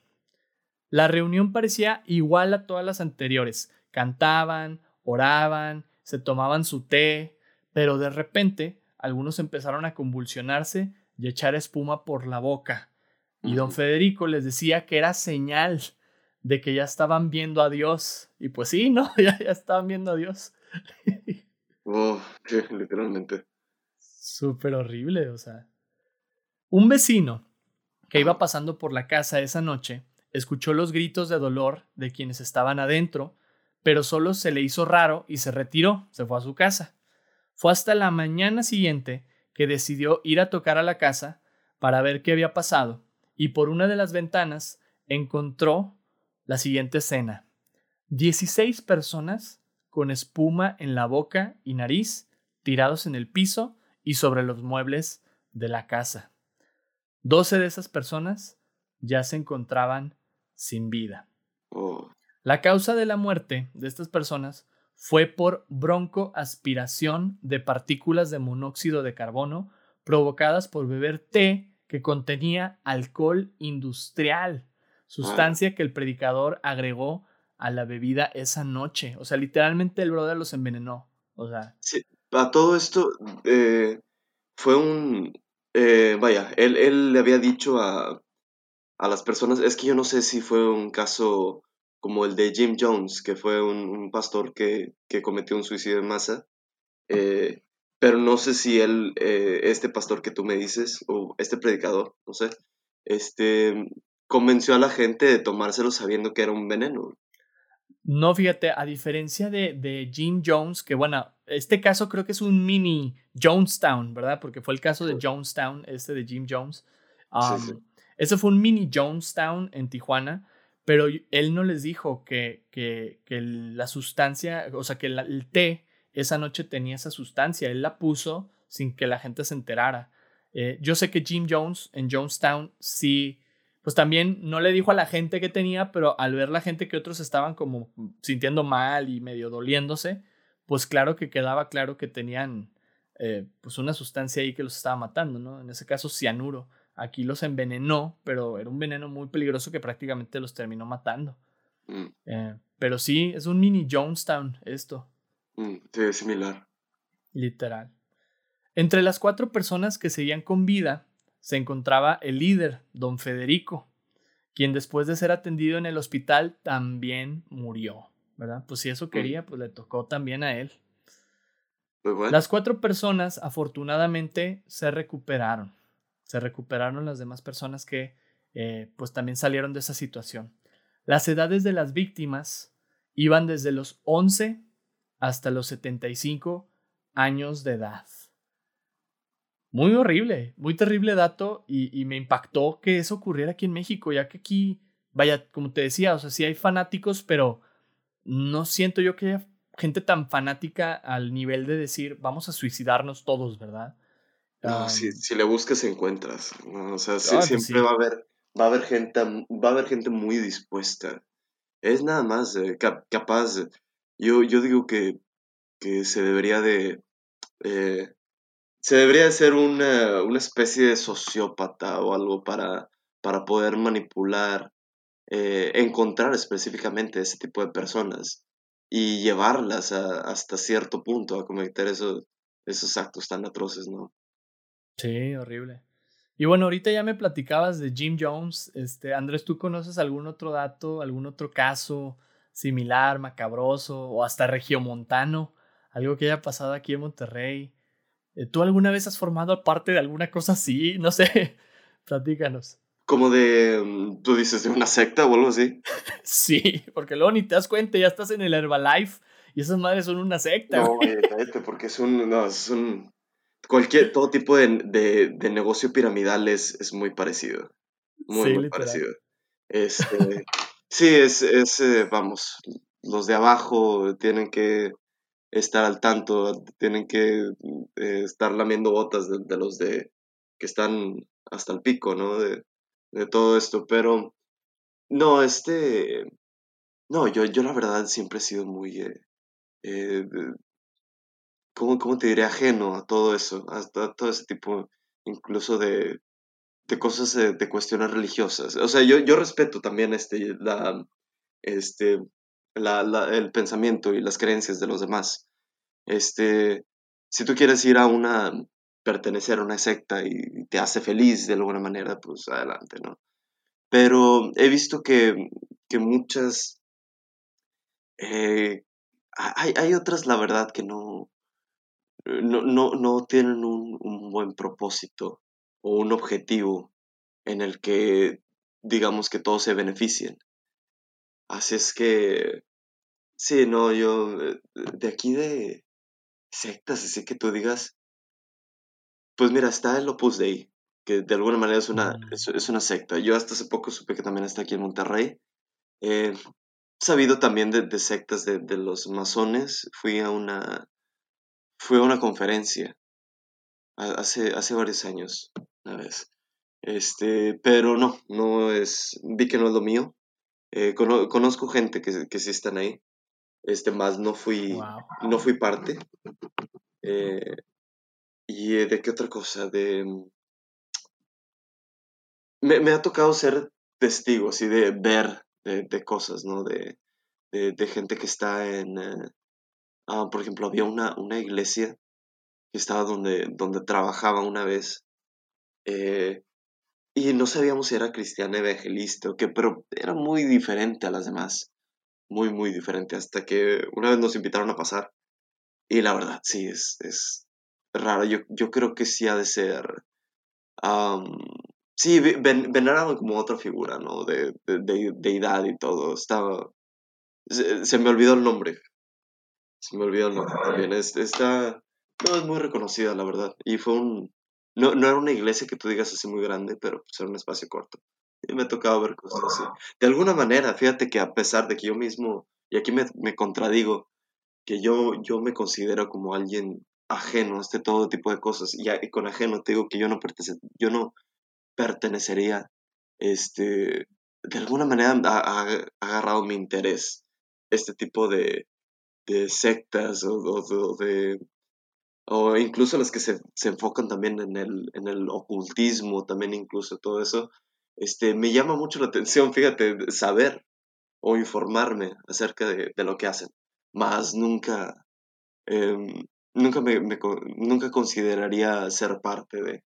La reunión parecía igual a todas las anteriores. Cantaban, oraban, se tomaban su té, pero de repente algunos empezaron a convulsionarse y echar espuma por la boca. Y don Federico les decía que era señal de que ya estaban viendo a Dios. Y pues sí, ¿no? Ya, ya estaban viendo a Dios. oh, literalmente. Súper horrible, o sea. Un vecino que iba pasando por la casa esa noche escuchó los gritos de dolor de quienes estaban adentro, pero solo se le hizo raro y se retiró, se fue a su casa. Fue hasta la mañana siguiente que decidió ir a tocar a la casa para ver qué había pasado, y por una de las ventanas encontró la siguiente escena. Dieciséis personas con espuma en la boca y nariz, tirados en el piso y sobre los muebles de la casa. Doce de esas personas ya se encontraban sin vida. Oh. La causa de la muerte de estas personas fue por broncoaspiración de partículas de monóxido de carbono provocadas por beber té que contenía alcohol industrial, sustancia que el predicador agregó a la bebida esa noche. O sea, literalmente el brother los envenenó. O sea. A todo esto eh, fue un. Eh, vaya, él, él, le había dicho a, a, las personas. Es que yo no sé si fue un caso como el de Jim Jones, que fue un, pastor que, que, cometió un suicidio en masa. Eh, pero no sé si él, este pastor que tú me dices, o este predicador, no sé, este, convenció a la gente de tomárselo sabiendo que era un veneno. No, fíjate, a diferencia de, de Jim Jones, que bueno, este caso creo que es un mini Jonestown, ¿verdad? Porque fue el caso de Jonestown, este de Jim Jones. Um, ese fue un mini Jonestown en Tijuana, pero él no les dijo que, que, que la sustancia, o sea, que el té esa noche tenía esa sustancia. Él la puso sin que la gente se enterara. Eh, yo sé que Jim Jones en Jonestown sí pues también no le dijo a la gente que tenía, pero al ver la gente que otros estaban como sintiendo mal y medio doliéndose, pues claro que quedaba claro que tenían eh, pues una sustancia ahí que los estaba matando, ¿no? En ese caso, cianuro. Aquí los envenenó, pero era un veneno muy peligroso que prácticamente los terminó matando. Mm. Eh, pero sí, es un mini Jonestown esto. Mm, sí, es similar. Literal. Entre las cuatro personas que seguían con vida se encontraba el líder, don Federico, quien después de ser atendido en el hospital también murió, ¿verdad? Pues si eso mm. quería, pues le tocó también a él. Las cuatro personas afortunadamente se recuperaron. Se recuperaron las demás personas que eh, pues también salieron de esa situación. Las edades de las víctimas iban desde los 11 hasta los 75 años de edad. Muy horrible, muy terrible dato y, me impactó que eso ocurriera aquí en México, ya que aquí, vaya, como te decía, o sea, sí hay fanáticos, pero no siento yo que haya gente tan fanática al nivel de decir, vamos a suicidarnos todos, ¿verdad? No, si, le buscas encuentras, o sea, ah, pues siempre va a haber, va a haber gente, va a haber gente muy dispuesta. Es nada más capaz, yo, yo digo que, que se debería de eh, se debería de ser una, una, especie de sociópata o algo para, para poder manipular, eh, encontrar específicamente ese tipo de personas y llevarlas hasta cierto punto a cometer esos, esos actos tan atroces, ¿no? Sí, horrible. Y bueno, ahorita ya me platicabas de Jim Jones. Este, Andrés, ¿tú conoces algún otro dato, algún otro caso similar, macabroso o hasta regiomontano? Algo que haya pasado aquí en Monterrey eh, ¿Tú alguna vez has formado parte de alguna cosa así? No sé, platícanos. Como de, mm, tú dices, de una secta o algo así. sí, porque luego ni te das cuenta, ya estás en el Herbalife y esas madres son una secta. No, porque es un, no, es un, cualquier, todo tipo de, de, negocio piramidal es, es, muy parecido. Muy, muy parecido. Este, sí, es, es eh, vamos, los de abajo tienen que estar al tanto, tienen que eh, estar lamiendo botas de, los de que están hasta el pico, ¿no? De, todo esto, pero no, este, no, yo, yo la verdad siempre he sido muy, eh, eh ¿cómo, te diré? Ajeno a todo eso, a, todo ese tipo, incluso de, de cosas, de, de, cuestiones religiosas. O sea, yo, yo respeto también este, la, este, la, el pensamiento y las creencias de los demás. Este, si tú quieres ir a una, pertenecer a una secta y te hace feliz de alguna manera, pues adelante, ¿no? Pero he visto que, que muchas, eh, hay, hay, otras, la verdad, que no, no, no, no tienen un, un buen propósito o un objetivo en el que digamos que todos se beneficien. Así es que, sí, no, yo, eh, de aquí de, sectas, así que tú digas, pues mira, está el Opus Dei, que de alguna manera es una, mm. es, una secta. Yo hasta hace poco supe que también está aquí en Monterrey. he sabido también de, sectas de, de, los masones. Fui a una, fui a una conferencia hace, hace varios años, una vez. Este, pero no, no es, vi que no es lo mío. Eh, conozco gente que, que sí están ahí este más no fui no fui parte eh, y eh, de qué otra cosa de me, me, ha tocado ser testigo, así de ver de, de cosas, ¿no? De, de, de, gente que está en, ah, por ejemplo, había una, una iglesia que estaba donde, donde trabajaba una vez, eh, y no sabíamos si era cristiana evangelista o qué, pero era muy diferente a las demás, muy, muy diferente, hasta que una vez nos invitaron a pasar, y la verdad, sí, es, es raro, yo, yo creo que sí ha de ser... Um, Sí, ven, veneraban como otra figura, ¿no? De, de, deidad y todo. Estaba. Se, me olvidó el nombre. Se me olvidó el nombre también. está. No, es muy reconocida, la verdad. Y fue un. No, no era una iglesia que tú digas así muy grande, pero pues era un espacio corto. Y me tocaba ver cosas así. De alguna manera, fíjate que a pesar de que yo mismo. Y aquí me, me contradigo. Que yo, yo me considero como alguien ajeno a este todo tipo de cosas. Y, y con ajeno te digo que yo no pertenece, yo no pertenecería, este, de alguna manera ha, agarrado mi interés este tipo de, de sectas o, de o incluso las que se, se, enfocan también en el, en el ocultismo, también incluso todo eso, este, me llama mucho la atención, fíjate, saber o informarme acerca de, de lo que hacen, más nunca, em, nunca, me, me, nunca consideraría ser parte de.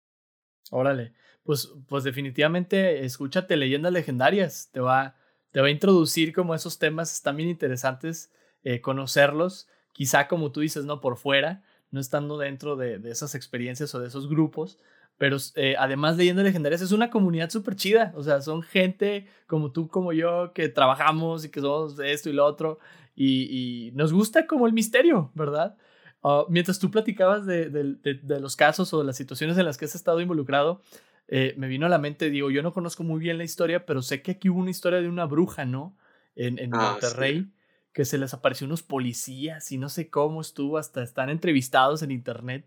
Órale, pues, pues definitivamente escúchate leyendas legendarias, te va, te va a introducir como esos temas, están bien interesantes eh, conocerlos, quizá como tú dices, no por fuera, no estando dentro de, de esas experiencias o de esos grupos, pero eh, además leyendas legendarias es una comunidad súper chida, o sea, son gente como tú, como yo, que trabajamos y que somos de esto y lo otro, y, y nos gusta como el misterio, ¿verdad? Uh, mientras tú platicabas de, de, de, los casos o de las situaciones en las que has estado involucrado, eh, me vino a la mente, digo, yo no conozco muy bien la historia, pero sé que aquí hubo una historia de una bruja, ¿no? En, en ah, Monterrey, que se les apareció unos policías y no sé cómo estuvo, hasta están entrevistados en internet.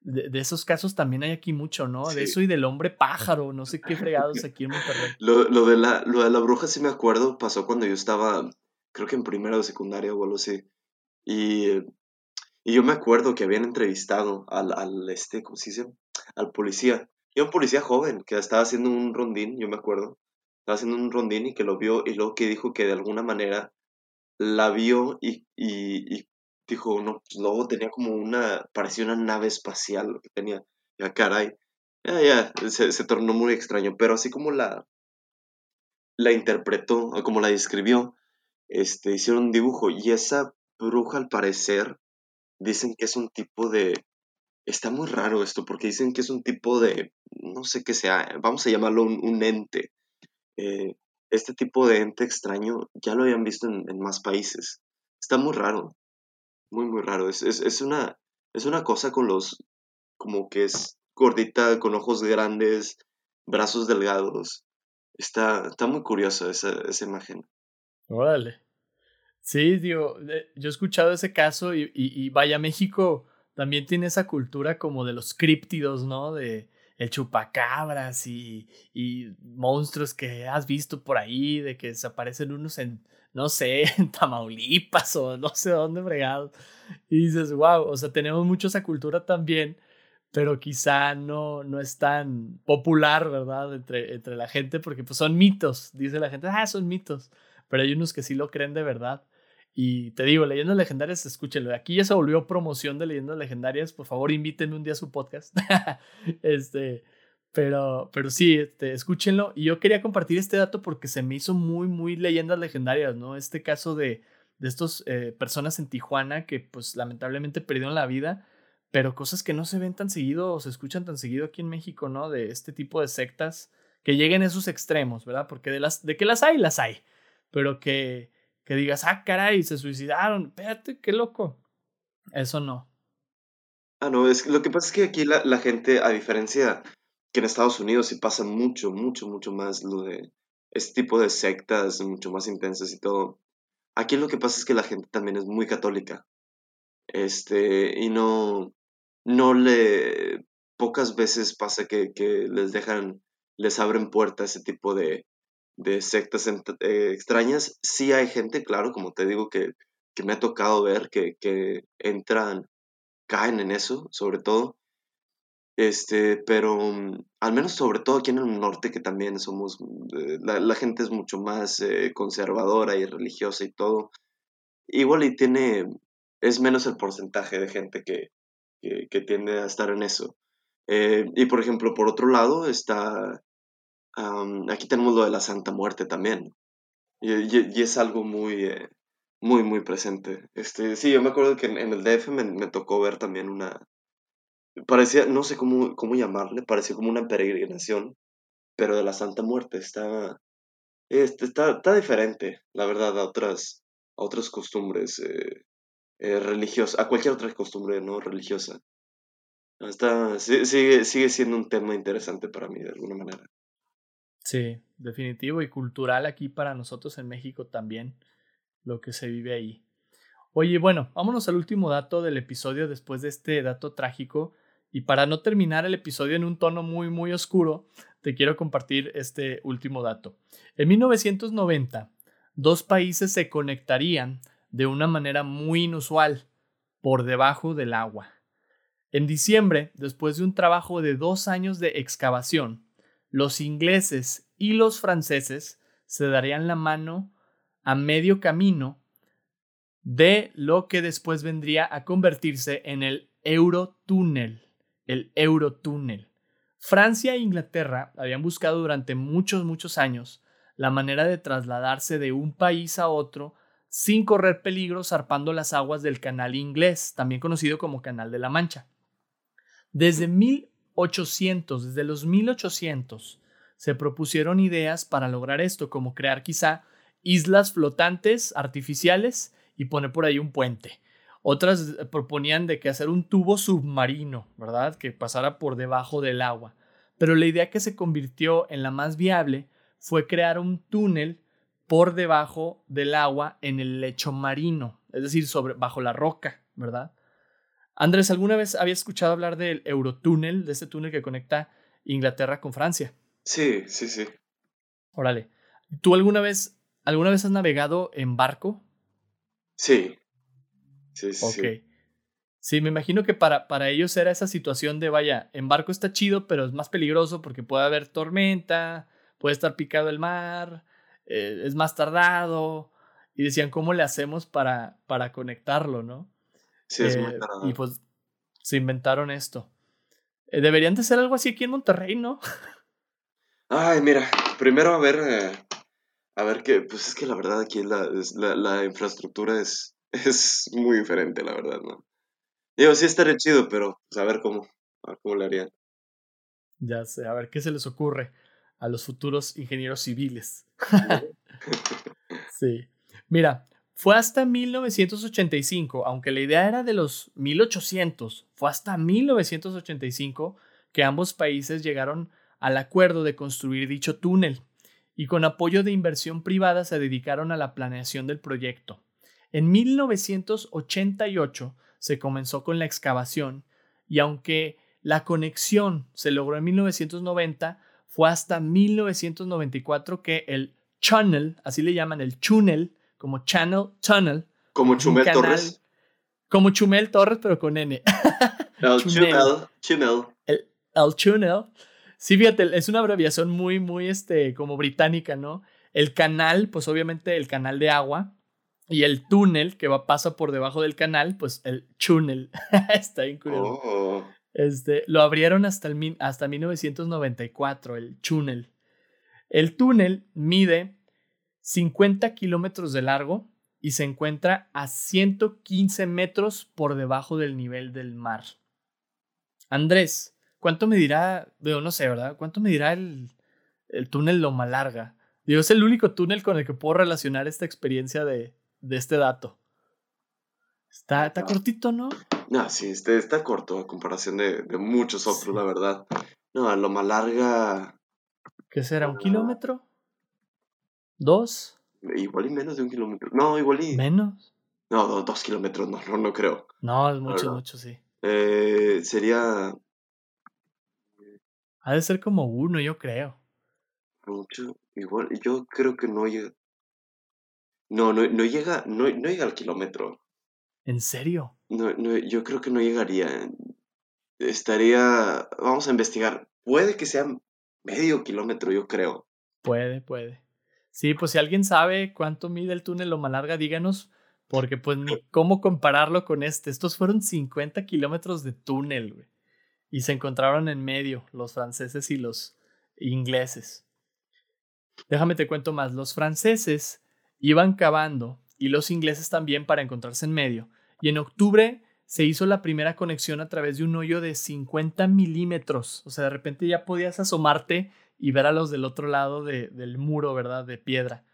De, esos casos también hay aquí mucho, ¿no? De eso y del hombre pájaro, no sé qué fregados aquí en Monterrey. lo, lo, de la, lo de la bruja sí me acuerdo, pasó cuando yo estaba, creo que en primero de secundaria o algo así. Y, y yo me acuerdo que habían entrevistado al, al este, ¿cómo se dice? Al policía. Y un policía joven que estaba haciendo un rondín, yo me acuerdo. Estaba haciendo un rondín y que lo vio y luego que dijo que de alguna manera la vio y, y, dijo, no, pues luego tenía como una, parecía una nave espacial lo que tenía. Ya, caray. Ya, ya, se, se tornó muy extraño, pero así como la, la interpretó, como la describió, este, hicieron un dibujo y esa bruja al parecer dicen que es un tipo de Está muy raro esto porque dicen que es un tipo de, no sé qué sea, vamos a llamarlo un, ente. Eh, este tipo de ente extraño ya lo habían visto en, más países. Está muy raro, muy, muy raro. Es, es, una, es una cosa con los, como que es gordita, con ojos grandes, brazos delgados. Está, está muy curioso esa, esa imagen. Órale. Sí, digo, yo he escuchado ese caso y, y, y vaya, México también tiene esa cultura como de los críptidos, ¿no? De el chupacabras y, y monstruos que has visto por ahí, de que desaparecen unos en, no sé, en Tamaulipas o no sé dónde fregados. Y dices, wow, o sea, tenemos mucho esa cultura también, pero quizá no, no es tan popular, ¿verdad? Entre, entre la gente, porque pues son mitos, dice la gente, ah, son mitos, pero hay unos que sí lo creen de verdad. Y te digo, Leyendas Legendarias, escúchenlo. Aquí ya se volvió promoción de Leyendas Legendarias. Por favor, invítenme un día a su podcast. este, pero, pero sí, este, escúchenlo. Y yo quería compartir este dato porque se me hizo muy, muy Leyendas Legendarias, ¿no? Este caso de, de estas eh, personas en Tijuana que, pues, lamentablemente perdieron la vida. Pero cosas que no se ven tan seguido o se escuchan tan seguido aquí en México, ¿no? De este tipo de sectas que lleguen a esos extremos, ¿verdad? Porque de, las, de que las hay, las hay. Pero que que digas, ah, caray, se suicidaron, espérate, qué loco. Eso no. Ah, no, es lo que pasa es que aquí la, la gente, a diferencia que en Estados Unidos sí pasa mucho, mucho, mucho más lo de este tipo de sectas mucho más intensas y todo. Aquí lo que pasa es que la gente también es muy católica. Este, y no, no le, pocas veces pasa que, que les dejan, les abren puertas ese tipo de, de sectas eh, extrañas. Sí hay gente, claro, como te digo, que, que me ha tocado ver que, que, entran, caen en eso, sobre todo. Este, pero mm, al menos sobre todo aquí en el norte, que también somos, eh, la, gente es mucho más eh, conservadora y religiosa y todo, igual y tiene, es menos el porcentaje de gente que, que, tiende a estar en eso. Y por ejemplo, por otro lado, está, aquí tenemos lo de la Santa Muerte también. Y, es algo muy, muy, muy presente. Este, sí, yo me acuerdo que en, el DF me, me, tocó ver también una, parecía, no sé cómo, cómo llamarle, parecía como una peregrinación, pero de la Santa Muerte. Está, este, está, está diferente, la verdad, a otras, a otras costumbres eh, eh, religiosas, a cualquier otra costumbre no religiosa. Está, sigue, sigue siendo un tema interesante para mí, de alguna manera. Sí, definitivo y cultural aquí para nosotros en México también, lo que se vive ahí. Oye, bueno, vámonos al último dato del episodio después de este dato trágico. Y para no terminar el episodio en un tono muy, muy oscuro, te quiero compartir este último dato. En 1990, dos países se conectarían de una manera muy inusual, por debajo del agua. En diciembre, después de un trabajo de dos años de excavación, los ingleses y los franceses se darían la mano a medio camino de lo que después vendría a convertirse en el Eurotúnel, el Eurotúnel. Francia e Inglaterra habían buscado durante muchos, muchos años la manera de trasladarse de un país a otro sin correr peligro zarpando las aguas del canal inglés, también conocido como Canal de la Mancha. Desde 1800, desde los 1800, se propusieron ideas para lograr esto, como crear quizá islas flotantes artificiales y pone por ahí un puente. Otras eh, proponían de que hacer un tubo submarino, ¿verdad? Que pasara por debajo del agua. Pero la idea que se convirtió en la más viable fue crear un túnel por debajo del agua en el lecho marino, es decir, sobre, bajo la roca, ¿verdad? Andrés, ¿alguna vez había escuchado hablar del Eurotúnel, de este túnel que conecta Inglaterra con Francia? Sí, sí, sí. Órale. ¿Tú alguna vez, alguna vez has navegado en barco? Sí. Sí, sí. Ok. Sí. me imagino que para, para ellos era esa situación de, vaya, en barco está chido, pero es más peligroso porque puede haber tormenta, puede estar picado el mar, eh, es más tardado. Y decían, ¿cómo le hacemos para, para conectarlo, no? Sí, es muy eh, tardado. Y pues se inventaron esto. Eh, deberían de ser algo así aquí en Monterrey, ¿no? Ay, mira, primero a ver a ver qué, pues es que la verdad aquí la, la, infraestructura es, es muy diferente, la verdad, ¿no? Digo, sí estaría chido, pero pues, a ver cómo, a ver cómo le harían. Ya sé, a ver qué se les ocurre a los futuros ingenieros civiles. sí. Mira, fue hasta 1985, aunque la idea era de los 1800, fue hasta 1985 que ambos países llegaron al acuerdo de construir dicho túnel y con apoyo de inversión privada se dedicaron a la planeación del proyecto. En 1988 se comenzó con la excavación y aunque la conexión se logró en 1990, fue hasta 1994 que el channel, así le llaman el túnel, como channel, tunnel. Como Chumel Torres. Como Chumel Torres, pero con N. El chunel. El, el chunel Sí, fíjate, es una abreviación muy, muy, este, como británica, ¿no? El canal, pues obviamente el canal de agua. Y el túnel que va, pasa por debajo del canal, pues el túnel. Está increíble. Oh. Este, lo abrieron hasta, el, hasta 1994, el túnel. El túnel mide 50 kilómetros de largo y se encuentra a 115 metros por debajo del nivel del mar. Andrés, ¿Cuánto me dirá, veo, no sé, ¿verdad? ¿Cuánto me dirá el, el túnel Loma Larga? Digo, es el único túnel con el que puedo relacionar esta experiencia de, de este dato. Está, está cortito, ¿no? No, sí, este, está corto a comparación de, de muchos otros, la verdad. No, Loma Larga. ¿Qué será? ¿Un kilómetro? ¿Dos? Igual y menos de un kilómetro. No, igual y. ¿Menos? No, dos, kilómetros, no, no, no creo. No, es mucho, mucho, sí. Eh, sería ha de ser como uno, yo creo. Mucho, igual, yo creo que no llega. No, no, no llega, no, no llega al kilómetro. ¿En serio? No, no, yo creo que no llegaría. estaría, vamos a investigar, puede que sea medio kilómetro, yo creo. Puede, puede. Sí, pues si alguien sabe cuánto mide el túnel Loma Larga, díganos, porque pues ni cómo compararlo con este. Estos fueron 50 kilómetros de túnel, güey. Y se encontraron en medio los franceses y los ingleses. Déjame te cuento más. Los franceses iban cavando y los ingleses también para encontrarse en medio. Y en octubre se hizo la primera conexión a través de un hoyo de 50 milímetros. O sea, de repente ya podías asomarte y ver a los del otro lado del muro, ¿verdad? De piedra.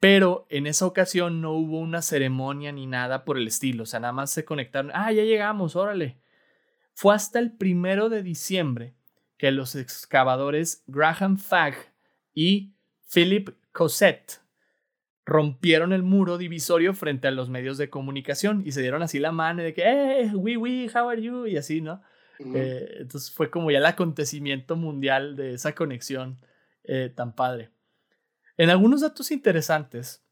Pero en esa ocasión no hubo una ceremonia ni nada por el estilo. O sea, nada más se conectaron. Ah, ya llegamos, órale. Fue hasta el primero de diciembre que los excavadores Graham Fagg y Philip Cosette rompieron el muro divisorio frente a los medios de comunicación y se dieron así la mano de que, eh, we, we, how are you? Y así, ¿no? Eh, entonces fue como ya el acontecimiento mundial de esa conexión eh, tan padre. En algunos datos interesantes,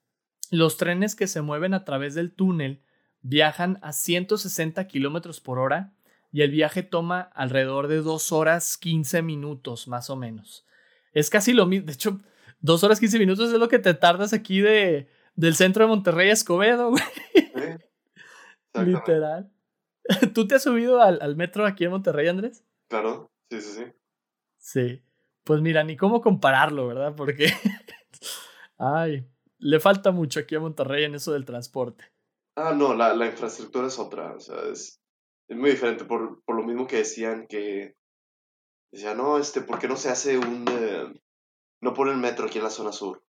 los trenes que se mueven a través del túnel viajan a 160 kilómetros por hora y el viaje toma alrededor de 2 horas 15 minutos más o menos. Es casi lo mismo, de hecho, 2 horas 15 minutos es lo que te tardas aquí de, del centro de Monterrey a Escobedo, güey. Literal. ¿Tú te has subido al, al, metro aquí en Monterrey, Andrés? Claro, sí, sí, sí. Sí. Pues mira, ni cómo compararlo, ¿verdad? Porque. Ay, le falta mucho aquí a Monterrey en eso del transporte. Ah, no, la, la infraestructura es otra. O sea, es, es muy diferente. Por, por, lo mismo que decían que. Decían, no, este, ¿por qué no se hace un. Eh, no pone el metro aquí en la zona sur?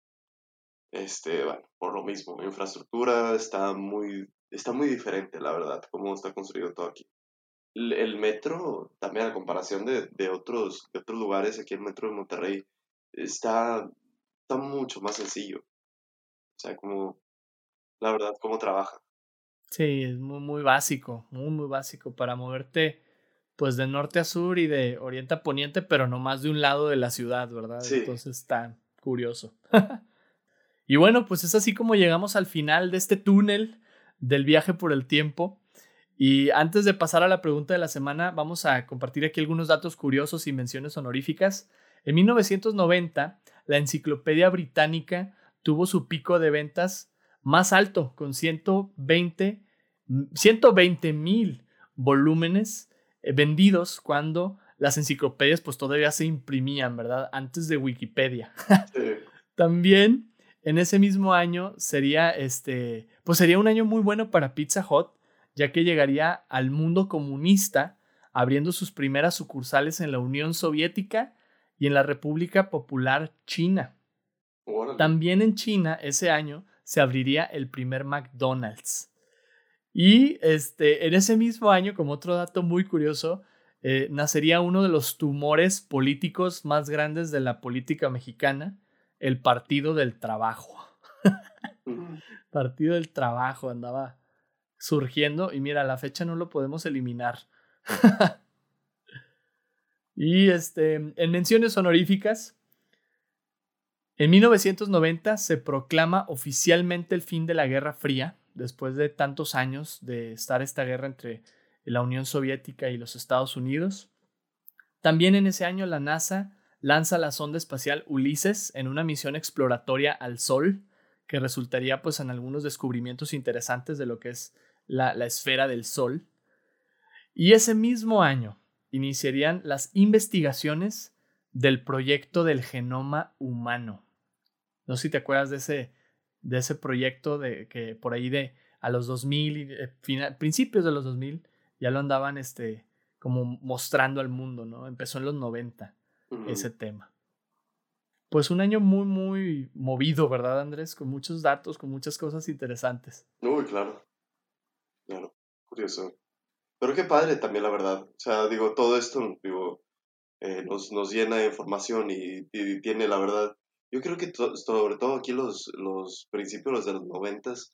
Este, bueno, por lo mismo. Infraestructura está muy está muy diferente, la verdad, cómo está construido todo aquí. El, metro, también a comparación de, de, otros, de otros lugares, aquí el metro de Monterrey, está, está mucho más sencillo. O sea, como, la verdad, cómo trabaja. Sí, es muy, muy básico, muy, muy básico para moverte pues de norte a sur y de oriente a poniente, pero no más de un lado de la ciudad, ¿verdad? Sí. Entonces está curioso. y bueno, pues es así como llegamos al final de este túnel del viaje por el tiempo. Y antes de pasar a la pregunta de la semana, vamos a compartir aquí algunos datos curiosos y menciones honoríficas. En 1990, la Enciclopedia Británica tuvo su pico de ventas más alto, con 120 mil volúmenes eh, vendidos cuando las enciclopedias pues todavía se imprimían, ¿verdad? Antes de Wikipedia. También en ese mismo año sería este, pues sería un año muy bueno para Pizza Hut, ya que llegaría al mundo comunista, abriendo sus primeras sucursales en la Unión Soviética y en la República Popular China. También en China ese año se abriría el primer McDonald's. Y este, en ese mismo año, como otro dato muy curioso, eh, nacería uno de los tumores políticos más grandes de la política mexicana, el Partido del Trabajo. Partido del Trabajo andaba surgiendo y mira, la fecha no lo podemos eliminar. y este, en menciones honoríficas, en 1990 se proclama oficialmente el fin de la Guerra Fría, después de tantos años de estar esta guerra entre la Unión Soviética y los Estados Unidos. También en ese año la NASA lanza la sonda espacial Ulises en una misión exploratoria al Sol, que resultaría pues en algunos descubrimientos interesantes de lo que es la, la esfera del Sol. Y ese mismo año iniciarían las investigaciones del proyecto del genoma humano. No sé si te acuerdas de ese, de ese proyecto de que por ahí de a los 2000, eh, principios de los 2000, ya lo andaban este, como mostrando al mundo, ¿no? Empezó en los 90 ese tema. Pues un año muy, muy movido, ¿verdad, Andrés? Con muchos datos, con muchas cosas interesantes. Uy, claro. Claro, curioso. Pero qué padre también, la verdad. O sea, digo, todo esto, digo, eh, nos, nos, llena de información y, tiene, la verdad, yo creo que sobre todo aquí los, los principios de los noventas,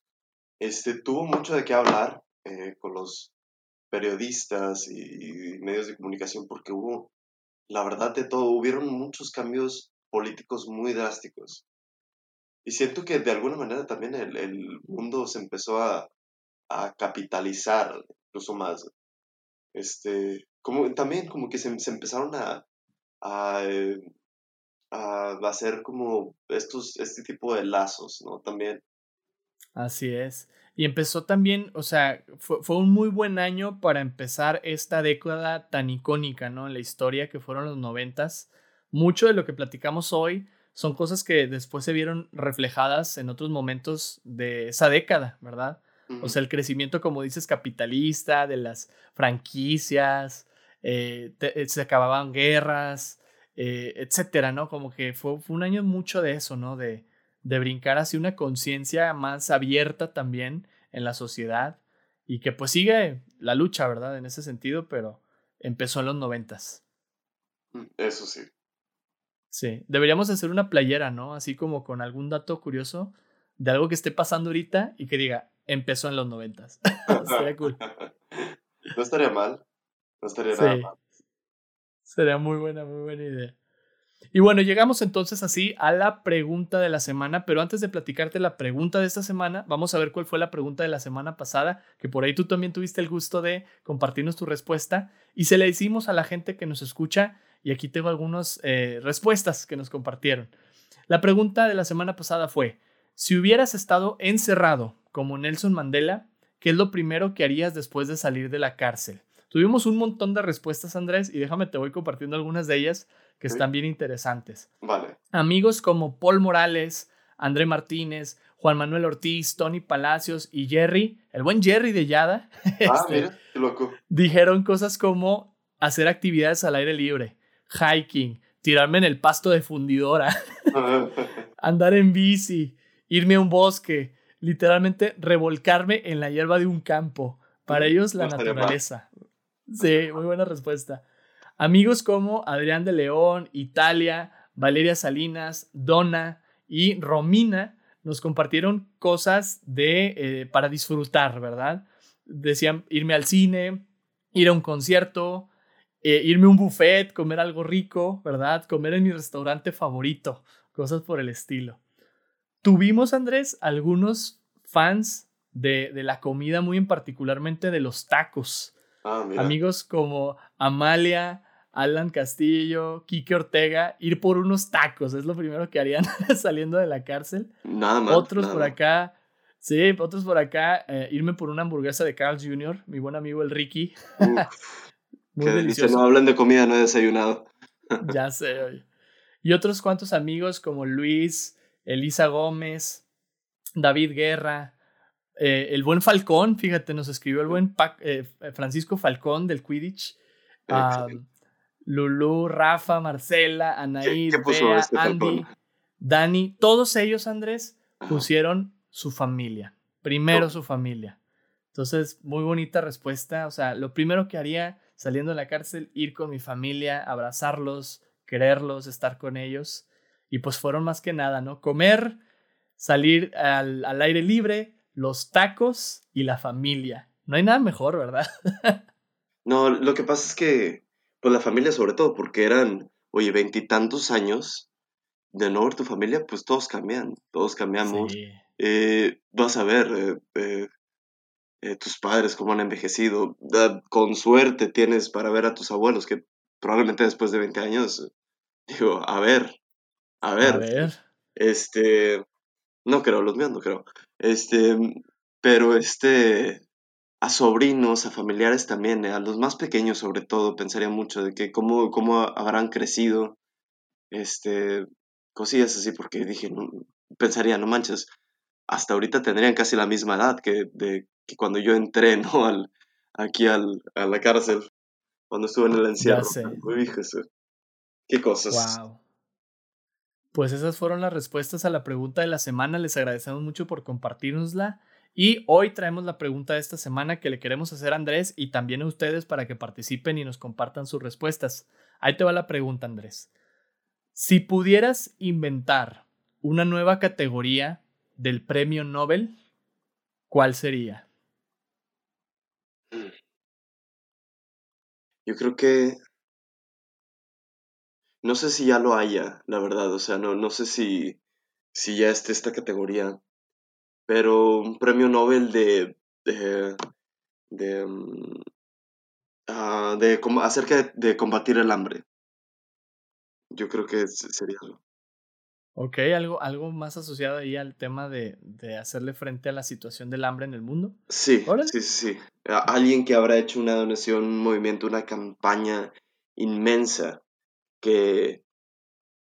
este, tuvo mucho de qué hablar eh, con los periodistas y, medios de comunicación porque hubo la verdad de todo, hubieron muchos cambios políticos muy drásticos. Y siento que de alguna manera también el, mundo se empezó a, capitalizar incluso más. Este, como, también como que se, empezaron a, a, eh, a, hacer como estos, este tipo de lazos, ¿no? También. Así es. Y empezó también, o sea, fue, fue, un muy buen año para empezar esta década tan icónica, ¿no? En la historia que fueron los noventas. Mucho de lo que platicamos hoy son cosas que después se vieron reflejadas en otros momentos de esa década, ¿verdad? O sea, el crecimiento, como dices, capitalista, de las franquicias, eh, eh, se acababan guerras, eh, etcétera, ¿no? Como que fue, fue, un año mucho de eso, ¿no? De, de brincar hacia una conciencia más abierta también en la sociedad y que pues sigue la lucha, ¿verdad? En ese sentido, pero empezó en los noventas. Mm, eso sí. Sí, deberíamos hacer una playera, ¿no? Así como con algún dato curioso de algo que esté pasando ahorita y que diga, empezó en los noventas. Sería cool. No estaría mal. No estaría nada mal. Sería muy buena, muy buena idea. Y bueno, llegamos entonces así a la pregunta de la semana, pero antes de platicarte la pregunta de esta semana, vamos a ver cuál fue la pregunta de la semana pasada, que por ahí tú también tuviste el gusto de compartirnos tu respuesta y se le hicimos a la gente que nos escucha y aquí tengo algunas eh, respuestas que nos compartieron. La pregunta de la semana pasada fue, si hubieras estado encerrado como Nelson Mandela, ¿qué es lo primero que harías después de salir de la cárcel? Tuvimos un montón de respuestas, Andrés, y déjame te voy compartiendo algunas de ellas que están bien interesantes. Vale. Amigos como Paul Morales, André Martínez, Juan Manuel Ortiz, Tony Palacios y Jerry, el buen Jerry de Yada, ah, este, mira, qué loco. dijeron cosas como hacer actividades al aire libre, hiking, tirarme en el pasto de fundidora, andar en bici, irme a un bosque, literalmente revolcarme en la hierba de un campo. Para ellos la naturaleza. Sí, muy buena respuesta. Amigos como Adrián de León, Italia, Valeria Salinas, Donna y Romina nos compartieron cosas de, eh, para disfrutar, ¿verdad? Decían irme al cine, ir a un concierto, eh, irme a un buffet, comer algo rico, ¿verdad? Comer en mi restaurante favorito, cosas por el estilo. Tuvimos, Andrés, algunos fans de, de la comida, muy en particularmente de los tacos. Ah, Amigos como Amalia, Alan Castillo, Kike Ortega, ir por unos tacos, es lo primero que harían saliendo de la cárcel. Nada más. Otros por acá, sí, otros por acá, eh, irme por una hamburguesa de Carl Jr., mi buen amigo el Ricky. Muy delicioso. no hablan de comida, no he desayunado. ya sé, oye. Y otros cuantos amigos como Luis, Elisa Gómez, David Guerra, eh, el buen Falcón, fíjate, nos escribió el buen eh, Francisco Falcón del Quidditch. Lulu, Rafa, Marcela, Anaí, Bea, este Andy, Dani, todos ellos, Andrés, pusieron su familia. Primero su familia. Entonces, muy bonita respuesta. O sea, lo primero que haría saliendo de la cárcel, ir con mi familia, abrazarlos, quererlos, estar con ellos. Y pues fueron más que nada, ¿no? Comer, salir al, al aire libre, los tacos y la familia. No hay nada mejor, ¿verdad? no, lo que pasa es que, pues la familia sobre todo, porque eran, oye, veintitantos años de no ver tu familia, pues todos cambian, todos cambiamos. Eh, vas a ver, eh, eh, eh, tus padres, cómo han envejecido. con suerte tienes para ver a tus abuelos, que probablemente después de 20 años, digo, a ver, a ver. A ver. Este, no creo, los míos no creo. Este, pero este, a sobrinos, a familiares también, eh, a los más pequeños sobre todo, pensaría mucho de que cómo, cómo habrán crecido, este, cosillas así, porque dije, pensaría, no manches, hasta ahorita tendrían casi la misma edad que, de, que cuando yo entré, ¿no? Al, aquí al, a la cárcel, cuando estuve en el encierro. Uy, Qué cosas. Wow. Pues esas fueron las respuestas a la pregunta de la semana. Les agradecemos mucho por compartirnosla. Y hoy traemos la pregunta de esta semana que le queremos hacer a Andrés y también a ustedes para que participen y nos compartan sus respuestas. Ahí te va la pregunta, Andrés. Si pudieras inventar una nueva categoría del premio Nobel, ¿cuál sería? Yo creo que no sé si ya lo haya, la verdad, o sea, no, no sé si, si ya esté esta categoría, pero un premio Nobel de, de, de, ah, de, acerca de, combatir el hambre. Yo creo que sería algo. Ok, algo, algo más asociado ahí al tema de, de, hacerle frente a la situación del hambre en el mundo. Sí, sí, sí, Alguien que habrá hecho una donación, un movimiento, una campaña inmensa que,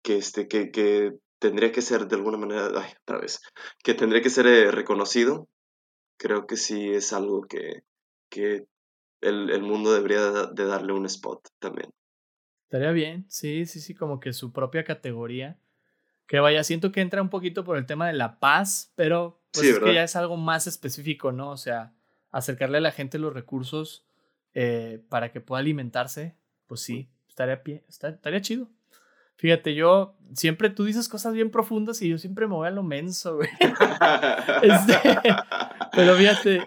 que, este, que, que tendría que ser de alguna manera, ay, otra vez, que tendría que ser eh, reconocido. Creo que sí es algo que, que el, el, mundo debería de darle un spot también. Estaría bien, sí, sí, sí, como que su propia categoría que vaya, siento que entra un poquito por el tema de la paz, pero pues es que ya es algo más específico, ¿no? O sea, acercarle a la gente los recursos eh, para que pueda alimentarse, pues sí, estaría, estaría chido. Fíjate, yo siempre tú dices cosas bien profundas y yo siempre me voy a lo menso, güey. Este, pero fíjate,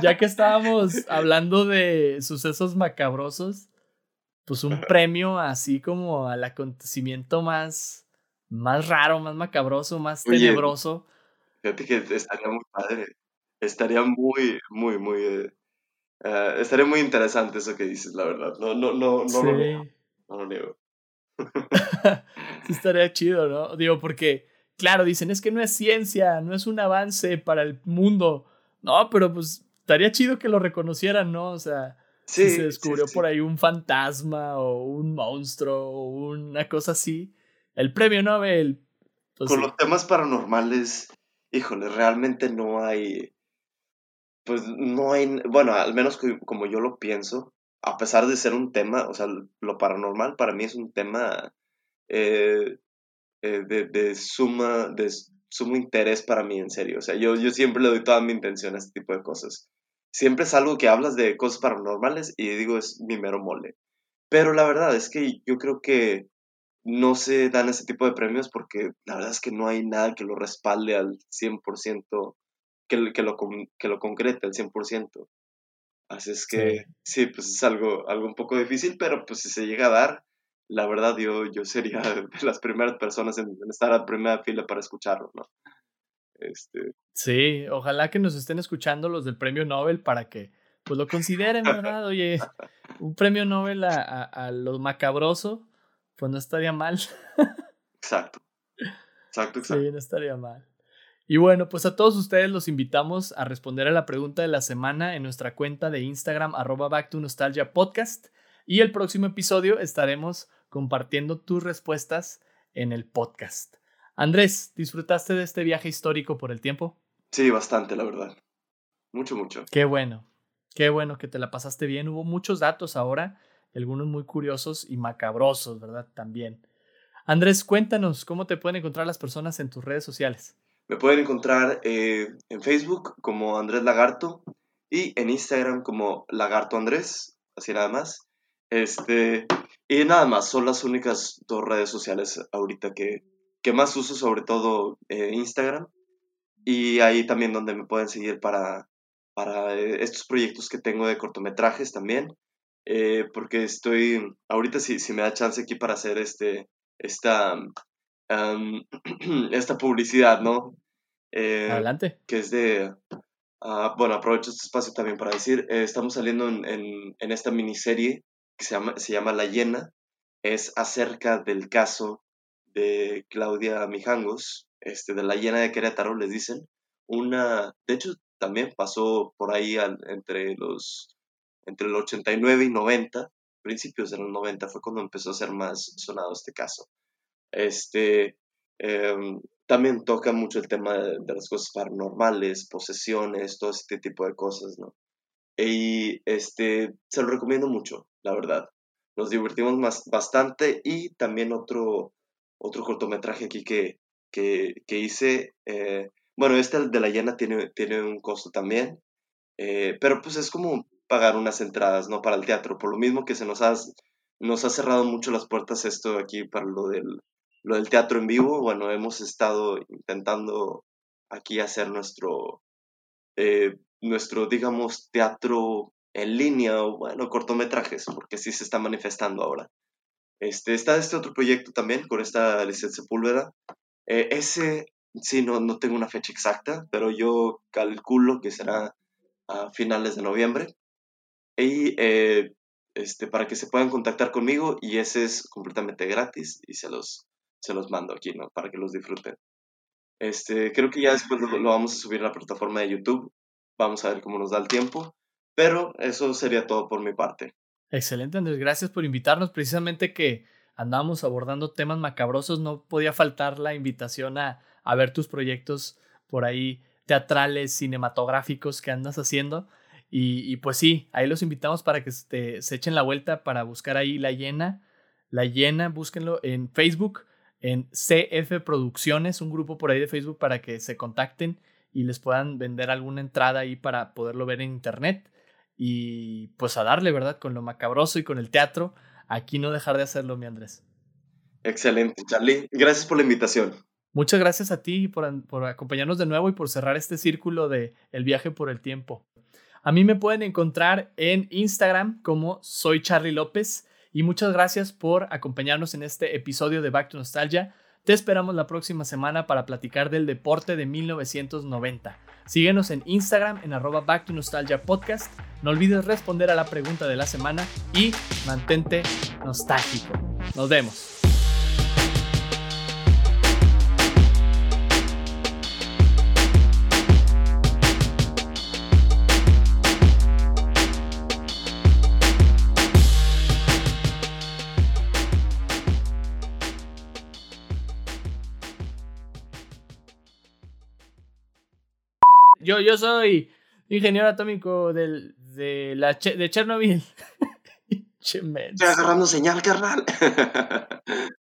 ya que estábamos hablando de sucesos macabrosos, pues un premio así como al acontecimiento más más raro, más macabroso, más tenebroso. Fíjate que estaría muy padre. Estaría muy, muy, muy. Eh, eh, estaría muy interesante eso que dices, la verdad. No, no, no, no lo niego. No lo niego. sí, estaría chido, ¿no? Digo, porque, claro, dicen, es que no es ciencia, no es un avance para el mundo. No, pero pues estaría chido que lo reconocieran, ¿no? O sea, si se descubrió por ahí un fantasma o un monstruo o una cosa así, el premio Nobel. Pues Con los temas paranormales, híjole, realmente no hay, pues no hay, bueno, al menos como yo lo pienso, a pesar de ser un tema, o sea, lo paranormal para mí es un tema eh, eh, de, de, suma, de sumo interés para mí, en serio. O sea, yo, yo siempre le doy toda mi intención a este tipo de cosas. Siempre es algo que hablas de cosas paranormales y digo, es mi mero mole. Pero la verdad es que yo creo que no se dan ese tipo de premios porque la verdad es que no hay nada que lo respalde al 100%, que, que, lo, que lo concrete al 100%. Así es que sí. pues es algo, algo un poco difícil, pero pues si se llega a dar, la verdad yo, yo sería de las primeras personas en, estar a primera fila para escucharlo, ¿no? Este... Sí, ojalá que nos estén escuchando los del premio Nobel para que pues lo consideren, ¿verdad? Oye, un premio Nobel a, a, a lo macabroso, pues no estaría mal. exacto. Exacto, exacto. Sí, no estaría mal. Y bueno, pues a todos ustedes los invitamos a responder a la pregunta de la semana en nuestra cuenta de Instagram, arroba back to nostalgia podcast. Y el próximo episodio estaremos compartiendo tus respuestas en el podcast. Andrés, ¿disfrutaste de este viaje histórico por el tiempo? Sí, bastante, la verdad. Mucho, mucho. Qué bueno. Qué bueno que te la pasaste bien. Hubo muchos datos ahora algunos muy curiosos y macabrosos, ¿verdad? También. Andrés, cuéntanos cómo te pueden encontrar las personas en tus redes sociales. Me pueden encontrar eh, en Facebook como Andrés Lagarto y en Instagram como Lagarto Andrés, así nada más. Este, y nada más, son las únicas dos redes sociales ahorita que, que más uso, sobre todo eh, Instagram. Y ahí también donde me pueden seguir para, para eh, estos proyectos que tengo de cortometrajes también. Porque estoy, ahorita si, si me da chance aquí para hacer este, esta, esta publicidad, ¿no? Eh, Adelante. Que es de, ah, bueno, aprovecho este espacio también para decir, eh, estamos saliendo en, en, en, esta miniserie que se llama, se llama La Llena, es acerca del caso de Claudia Mijangos, este, de La Llena de Querétaro, les dicen, una, de hecho, también pasó por ahí entre los entre el 89 y 90, principios de los 90 fue cuando empezó a ser más sonado este caso. Este, em, también toca mucho el tema de, las cosas paranormales, posesiones, todo este tipo de cosas, ¿no? Y este, se lo recomiendo mucho, la verdad. Nos divertimos más, bastante y también otro, otro cortometraje aquí que, que, que hice. Eh, bueno, este de la llena tiene, tiene un costo también, eh, pero pues es como pagar unas entradas, ¿no? Para el teatro, por lo mismo que se nos ha, nos ha cerrado mucho las puertas esto aquí para lo del, lo del teatro en vivo. Bueno, hemos estado intentando aquí hacer nuestro, eh, nuestro, digamos, teatro en línea o, bueno, cortometrajes, porque sí se está manifestando ahora. Este, está este otro proyecto también con esta licencia Sepúlveda. Eh, ese, sí, no, no tengo una fecha exacta, pero yo calculo que será a finales de noviembre. Y eh, este, para que se puedan contactar conmigo y ese es completamente gratis y se los, se los mando aquí, ¿no? Para que los disfruten. Este, creo que ya después lo, vamos a subir a la plataforma de YouTube. Vamos a ver cómo nos da el tiempo. Pero eso sería todo por mi parte. Excelente, Andrés. Gracias por invitarnos. Precisamente que andábamos abordando temas macabrosos, no podía faltar la invitación a, a ver tus proyectos por ahí teatrales, cinematográficos que andas haciendo. Y, pues sí, ahí los invitamos para que se, se echen la vuelta para buscar ahí La Llena. La Llena, búsquenlo en Facebook, en CF Producciones, un grupo por ahí de Facebook para que se contacten y les puedan vender alguna entrada ahí para poderlo ver en internet. Y pues a darle, ¿verdad? Con lo macabroso y con el teatro, aquí no dejar de hacerlo, mi Andrés. Excelente, Charlie. Gracias por la invitación. Muchas gracias a ti por, por acompañarnos de nuevo y por cerrar este círculo de el viaje por el tiempo. A mí me pueden encontrar en Instagram como soy Charlie López y muchas gracias por acompañarnos en este episodio de Back to Nostalgia. Te esperamos la próxima semana para platicar del deporte de 1990. Síguenos en Instagram en arroba Back to Nostalgia Podcast. No olvides responder a la pregunta de la semana y mantente nostálgico. Nos vemos. Yo, yo soy ingeniero atómico del, de, la, de Chernobyl. Estoy agarrando señal, carnal.